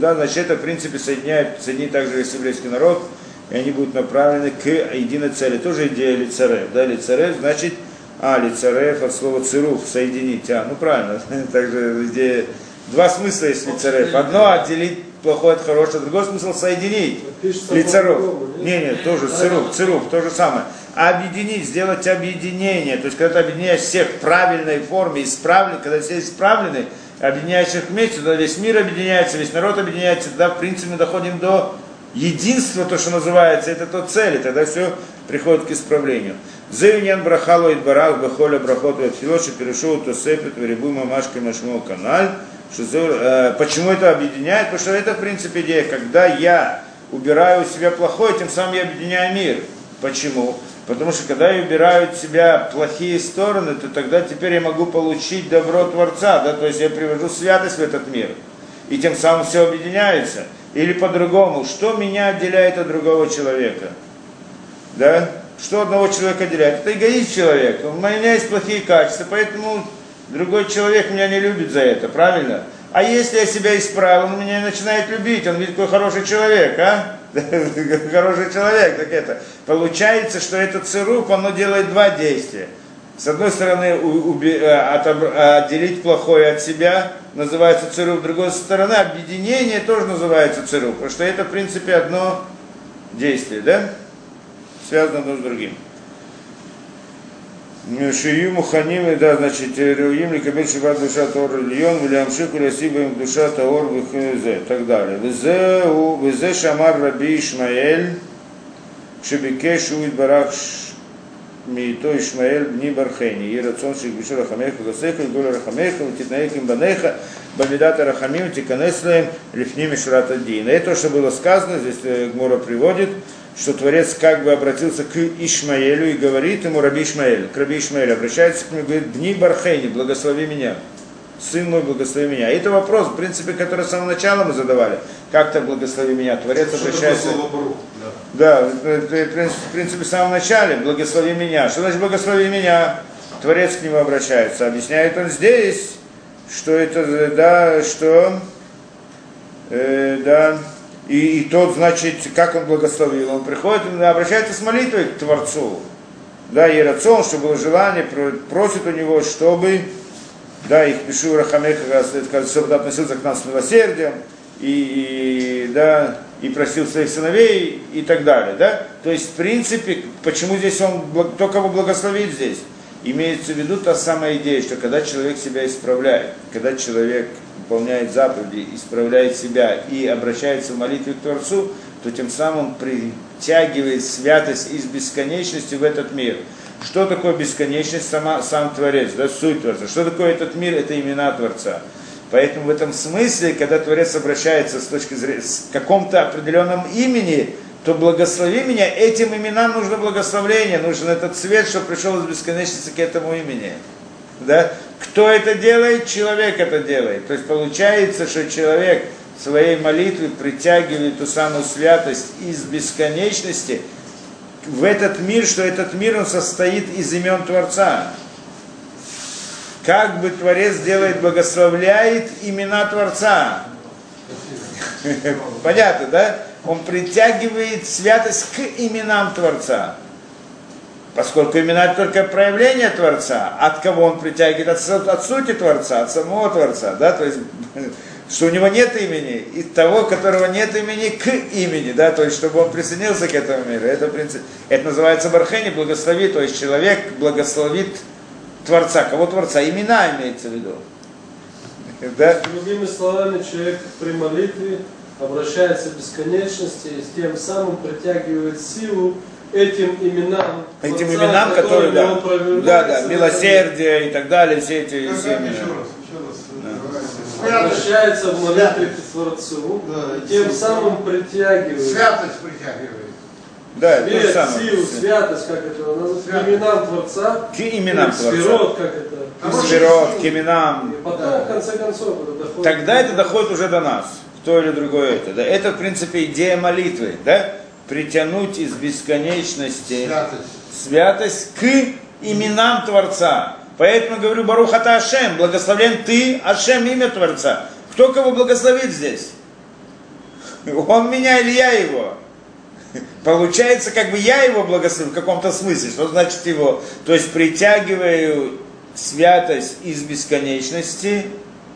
Да, значит, это, в принципе, соединяет, соединит также весь еврейский народ, и они будут направлены к единой цели. Тоже идея лицарев. Да, лицарев значит, а, лицарев от слова цирух, соединить. А, ну правильно, также идея, два смысла есть лицарев. Одно отделить плохое от хорошего, другой смысл соединить. Пишется Лицарев. по-другому, нет? Не, не, тоже цирух, цирух, то же самое. Объединить, сделать объединение. То есть, когда ты объединяешь всех в правильной форме, исправлены, когда все исправлены, объединяешь их вместе, тогда весь мир объединяется, весь народ объединяется, тогда, в принципе, мы доходим до единства, то, что называется, это то цели, тогда все приходит к исправлению. Зевиньян брахалу и барах бахоля брахот ватфилоши перешел то сепет веребу мамашки машмо каналь. Э, Почему это объединяет? Потому что это, в принципе, идея, когда я убираю у себя плохое, тем самым я объединяю мир. Почему? Потому что когда я убираю от себя плохие стороны, то тогда теперь я могу получить добро Творца, да, то есть я привожу святость в этот мир. И тем самым все объединяется. Или по-другому, что меня отделяет от другого человека? Да? Что одного человека отделяет? Это эгоист человек. У меня есть плохие качества, поэтому другой человек меня не любит за это, правильно? А если я себя исправил, он меня начинает любить, он видит, какой хороший человек, а? хороший человек, так это. Получается, что этот цируп, оно делает два действия. С одной стороны, уби, э, отобр, отделить плохое от себя, называется цируп. С другой стороны, объединение тоже называется цируп. Потому что это, в принципе, одно действие, да? Связано одно с другим. Шию Муханим, да, значит, Реуим, Ликабель Шибат Душа Тор Ильон, Вильям Шику, Лясиба им Душа Таор, Вихзе, и так далее. Визе Шамар Раби Ишмаэль, Шебикеш Уид Барах מאיתו ישמעאל בני ברכני, יהי רצון שיגבשו רחמך וגסך, יגדול רחמך, ותתנהג עם בניך במידת הרחמים, ותיכנס להם לפנים мишрат один. Это, что было сказано, здесь Гмора приводит, что Творец как бы обратился к Ишмаэлю и говорит ему Раби Ишмаэль, к Раби Ишмаэлю, обращается к нему и говорит, дни Бархейни, благослови меня, сын мой, благослови меня. Это вопрос, в принципе, который с самого начала мы задавали. Как то благослови меня? Творец Что обращается... такое слово «барух»? Да, в принципе, в самом начале, благослови меня. Что значит благослови меня? Творец к нему обращается. Объясняет он здесь, что это, да, что, э, да, и, и тот, значит, как он благословил, он приходит обращается с молитвой к Творцу. Да, и рацион, чтобы было желание, просит у него, чтобы, да, их пишу Рахамеха, чтобы относился к нам с милосердием, и, и, да, и просил своих сыновей и так далее. Да? То есть, в принципе, почему здесь он, кто кого благословит здесь? Имеется в виду та самая идея, что когда человек себя исправляет, когда человек выполняет заповеди, исправляет себя и обращается в молитве к Творцу, то тем самым притягивает святость из бесконечности в этот мир. Что такое бесконечность? Сама, сам Творец, да, суть Творца. Что такое этот мир? Это имена Творца. Поэтому в этом смысле, когда Творец обращается с точки зрения, с каком-то определенном имени, то благослови меня, этим именам нужно благословление, нужен этот цвет, чтобы пришел из бесконечности к этому имени. Да? Кто это делает? Человек это делает. То есть получается, что человек своей молитвой притягивает ту самую святость из бесконечности в этот мир, что этот мир он состоит из имен Творца как бы Творец делает, благословляет имена Творца. Понятно, да? Он притягивает святость к именам Творца. Поскольку имена это только проявление Творца, от кого он притягивает? От, сути Творца, от самого Творца, да, то есть, что у него нет имени, и того, которого нет имени, к имени, да, то есть, чтобы он присоединился к этому миру. Это, принцип, это называется бархени, благослови, то есть, человек благословит Творца. Кого Творца? Имена имеется в виду. Да? Другими словами, человек при молитве обращается к бесконечности и тем самым притягивает силу этим именам. Этим именам, которые, да, да, да, милосердие и так далее, все эти все имена. Да. Обращается в молитве к Творцу, да, и тем самым притягивает. Святость притягивает. Да, Свет, то же самое. силу, святость, как это называется, к именам Творца. К именам Творца. Сферот, как это. К сферот, к именам. И потом, да. в конце концов, это доходит. Тогда это доходит уже до нас. То или другое это. Да? Это, в принципе, идея молитвы. Да? Притянуть из бесконечности святость, святость к именам Творца. Поэтому говорю, Барухата Ашем, благословен ты, Ашем, имя Творца. Кто кого благословит здесь? Он меня или я его? Получается, как бы я его благословил в каком-то смысле. Что значит его? То есть притягиваю святость из бесконечности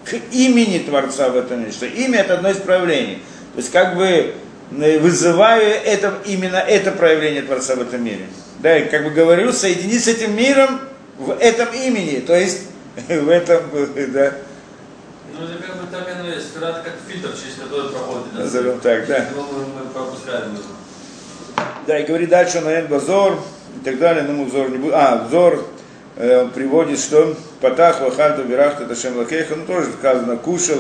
к имени Творца в этом мире. Что имя это одно из проявлений. То есть как бы вызываю это, именно это проявление Творца в этом мире. Да, и как бы говорю, соедини с этим миром в этом имени. То есть в этом, да. Ну, это как бы так оно есть. Как фильтр, через который проходит. Назовем так, да. Мы пропускаем его. Да, и говорит дальше он Базор и так далее, мы взор не будет. А, взор э, приводит, что Патах Вахальта Вирахта Ташем Лакеха, ну тоже сказано, кушал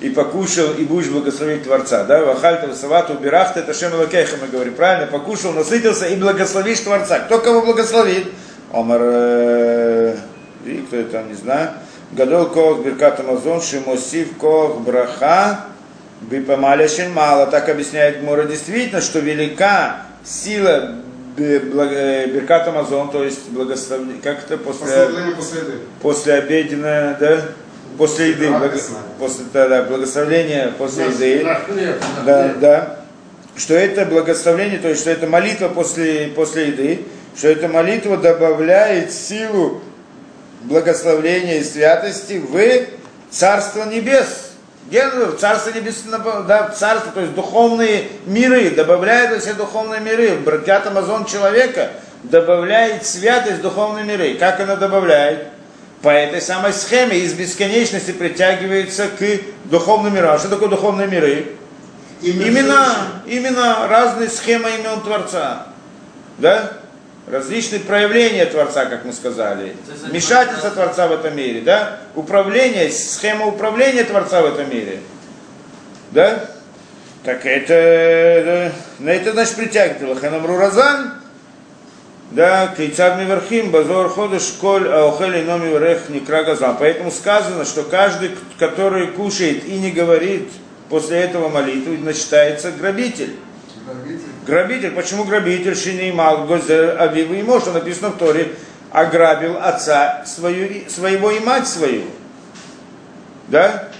и покушал, и будешь благословить Творца. Да? Вахальта Васавату Бирахта Ташем Лакеха, мы говорим, правильно, покушал, насытился и благословишь Творца. Кто кого благословит? Омар, э, и кто это не знаю. Гадол Кох Биркат Амазон, Шимосив Кох Браха, Бипамаляшин мало. Так объясняет Мура действительно, что велика сила э, Беркат Амазон, то есть благословение, как это после, после, после обеденное, да, после еды, благо, после да, да, благословения после еды, да, да, что это благословение, то есть что это молитва после, после еды, что эта молитва добавляет силу благословления и святости в Царство Небес. Где Царство Небес, да, Царство, то есть духовные миры, добавляет все духовные миры. Братьят Амазон человека добавляет святость в духовные миры. Как она добавляет? По этой самой схеме из бесконечности притягивается к духовным мирам. Что такое духовные миры? Имена, именно разные схемы имен Творца. Да? различные проявления Творца, как мы сказали, вмешательство Творца в этом мире, да, управление, схема управления Творца в этом мире, да, так это, на это значит притягивает. Лаханам Руразан, да, Кейцад Миверхим, Базор Ходыш, Коль, Аохели, Номи Врех, Никра Газам. Поэтому сказано, что каждый, который кушает и не говорит после этого молитву, начитается грабитель. Грабитель. Почему грабитель? Шинеймал, Гозер, Авива и Моша, написано в Торе, ограбил отца свою, своего и мать свою. Да?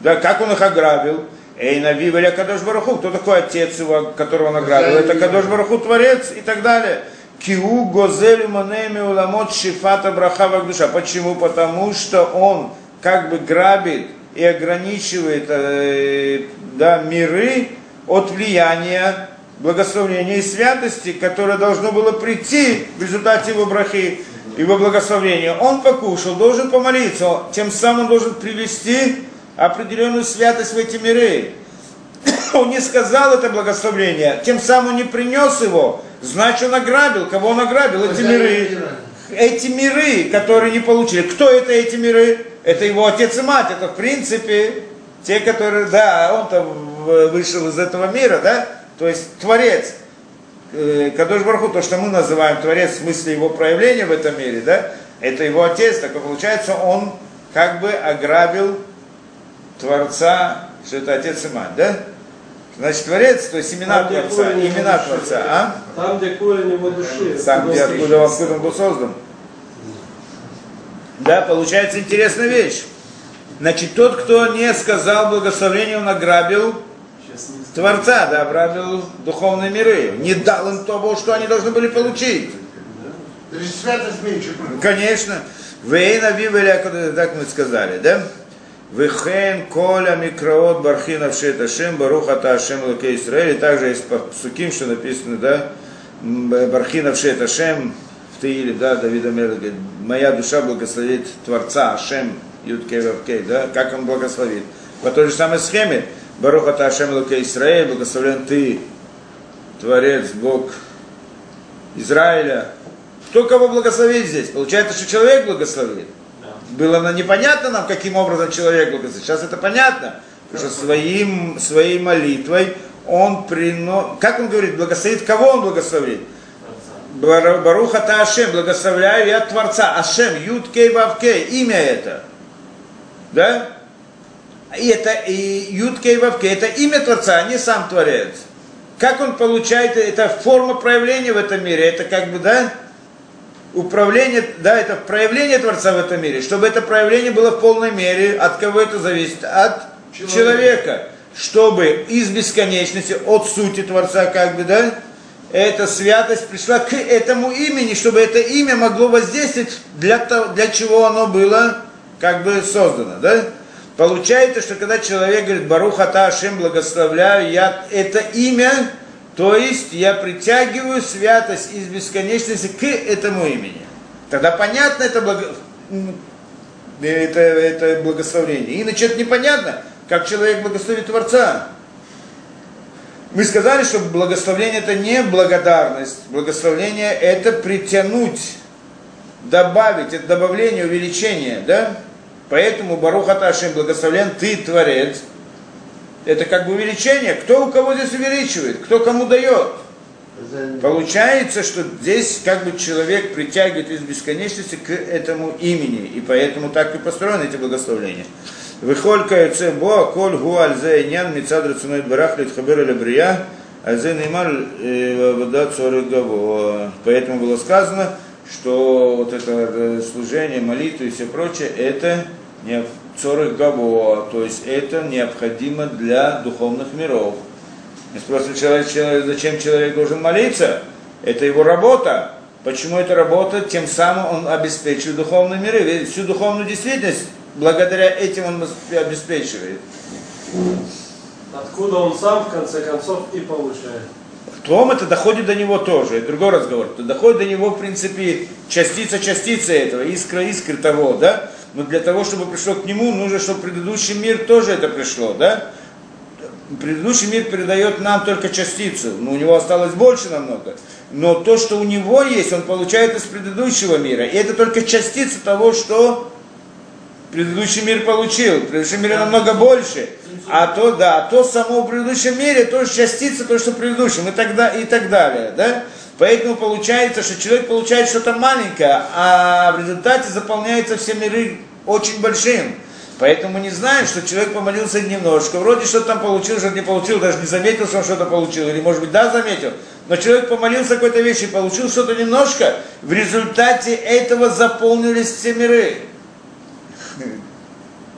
Да, как он их ограбил? Эй, Навив или Кадош Бараху. Кто такой отец его, которого он ограбил? Это Кадош Бараху, Творец и так далее. Киу Гозелю Манеми Уламот Шифата Брахава Душа. Почему? Потому что он как бы грабит и ограничивает э, да, миры, от влияния благословения и святости, которое должно было прийти в результате его брахи, его благословения. Он покушал, должен помолиться, тем самым должен привести определенную святость в эти миры. Он не сказал это благословение, тем самым он не принес его, значит он ограбил. Кого он ограбил? Эти миры. Эти миры, которые не получили. Кто это эти миры? Это его отец и мать. Это в принципе те, которые, да, он там вышел из этого мира, да, то есть Творец, э, Кадош Барху, то, что мы называем Творец в смысле его проявления в этом мире, да, это его отец, так получается, он как бы ограбил Творца, что это отец и мать, да? Значит, Творец, то есть имена Там, Творца, имена души, Творца, а? Там, где корень его души. Сам где откуда, откуда он был создан. Да, получается интересная вещь. Значит, тот, кто не сказал благословение, он ограбил Творца, да, ограбил духовные миры. Не дал им того, что они должны были получить. Святость меньше Конечно. Вейна вивеля, так мы сказали, да? Вехен коля микроот бархина вшет барух ата ашем луке Исраэль. И также есть суким, что написано, да? Бархина вшет в Таиле, да, Давида Мер говорит, моя душа благословит Творца, Ашем, Юдкей Вавкей, да, как он благословит. По той же самой схеме, Баруха Ташем Луке Израиль, благословлен ты, Творец, Бог Израиля. Кто кого благословит здесь? Получается, что человек благословит. Было непонятно нам, каким образом человек благословит. Сейчас это понятно. Потому что своим, своей молитвой он приносит... Как он говорит, благословит? Кого он благословит? Баруха Таашем, благословляю я Творца. Ашем, Юд Кей Вав Кей, имя это. Да? И это и Юдке и Вавке, это имя Творца, а не сам Творец. Как он получает, это форма проявления в этом мире, это как бы, да, управление, да, это проявление Творца в этом мире. Чтобы это проявление было в полной мере, от кого это зависит? От человека. человека. Чтобы из бесконечности, от сути Творца, как бы, да, эта святость пришла к этому имени, чтобы это имя могло воздействовать для, того, для чего оно было как бы создано, да? Получается, что когда человек говорит Баруха Ашем, благословляю, я это имя, то есть я притягиваю святость из бесконечности к этому имени. Тогда понятно это, благо... это, это благословение. Иначе это непонятно, как человек благословит Творца. Мы сказали, что благословение это не благодарность. Благословение это притянуть, добавить, это добавление, увеличение, да? Поэтому Баруха Ташим благословлен ты, Творец. Это как бы увеличение. Кто у кого здесь увеличивает? Кто кому дает? Получается, что здесь как бы человек притягивает из бесконечности к этому имени. И поэтому так и построены эти благословления. Выхоль каюце бо, коль гу альзе нян, мицад рацуной барах, литхабер или брия, альзе неймар э, вода Поэтому было сказано, что вот это э, служение, молитва и все прочее, это не цорых гаво, то есть это необходимо для духовных миров. Мы спросим, человек, человек, зачем человек должен молиться? Это его работа. Почему это работа? Тем самым он обеспечивает духовные миры. Ведь всю духовную действительность благодаря этим он обеспечивает. Откуда он сам, в конце концов, и получает. Потом это доходит до него тоже, это другой разговор. Это доходит до него, в принципе, частица частицы этого, искра искры того, да? Но для того, чтобы пришло к нему, нужно, чтобы предыдущий мир тоже это пришло, да? Предыдущий мир передает нам только частицу, но у него осталось больше намного. Но то, что у него есть, он получает из предыдущего мира. И это только частица того, что предыдущий мир получил. В предыдущем мире намного больше. А то, да, а то само в предыдущем мире тоже частица, то, что в предыдущем, и так, да, и так далее. Да? Поэтому получается, что человек получает что-то маленькое, а в результате заполняются все миры очень большим. Поэтому мы не знаем, что человек помолился немножко, вроде что-то там получил, что-то не получил, даже не заметил, что он что-то получил, или может быть да заметил, но человек помолился какой-то вещи, получил что-то немножко, в результате этого заполнились все миры.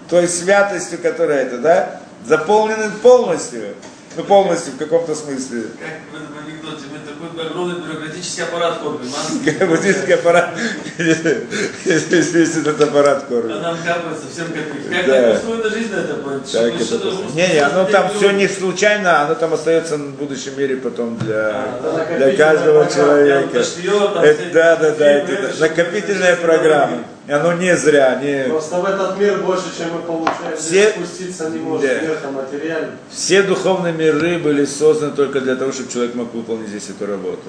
Той святостью, которая это, да, заполнены полностью. Ну, полностью в каком-то смысле. Как в этом анекдоте, мы такой огромный бюрократический аппарат кормим, а? Буддийский аппарат, весь этот аппарат А кормит. нам капает совсем копейки. Как Да. устроена жизнь на это будет? Так Чтобы это что-то- просто- Не, не, оно там все не случайно, оно там остается в будущем мире потом для, это для каждого человека. Все да, да, да, это накопительная программа. И оно не зря, не... Просто в этот мир больше, чем мы получаем, Все- спуститься не может, Да. мир там материальный. Все духовные миры были созданы только для того, чтобы человек мог выполнить здесь эту работу.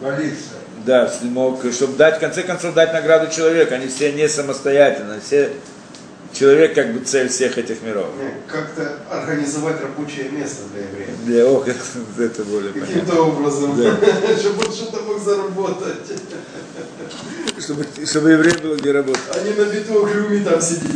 Молиться. Да, мог, чтобы дать, в конце концов, дать награду человеку. Они все не самостоятельно, все человек как бы цель всех этих миров. Как-то организовать рабочее место для евреев. Для ох, это более понятно. Каким-то образом, Да. чтобы он что-то мог заработать. Чтобы, чтобы еврей был где работать. Не на битвах люми там сидеть.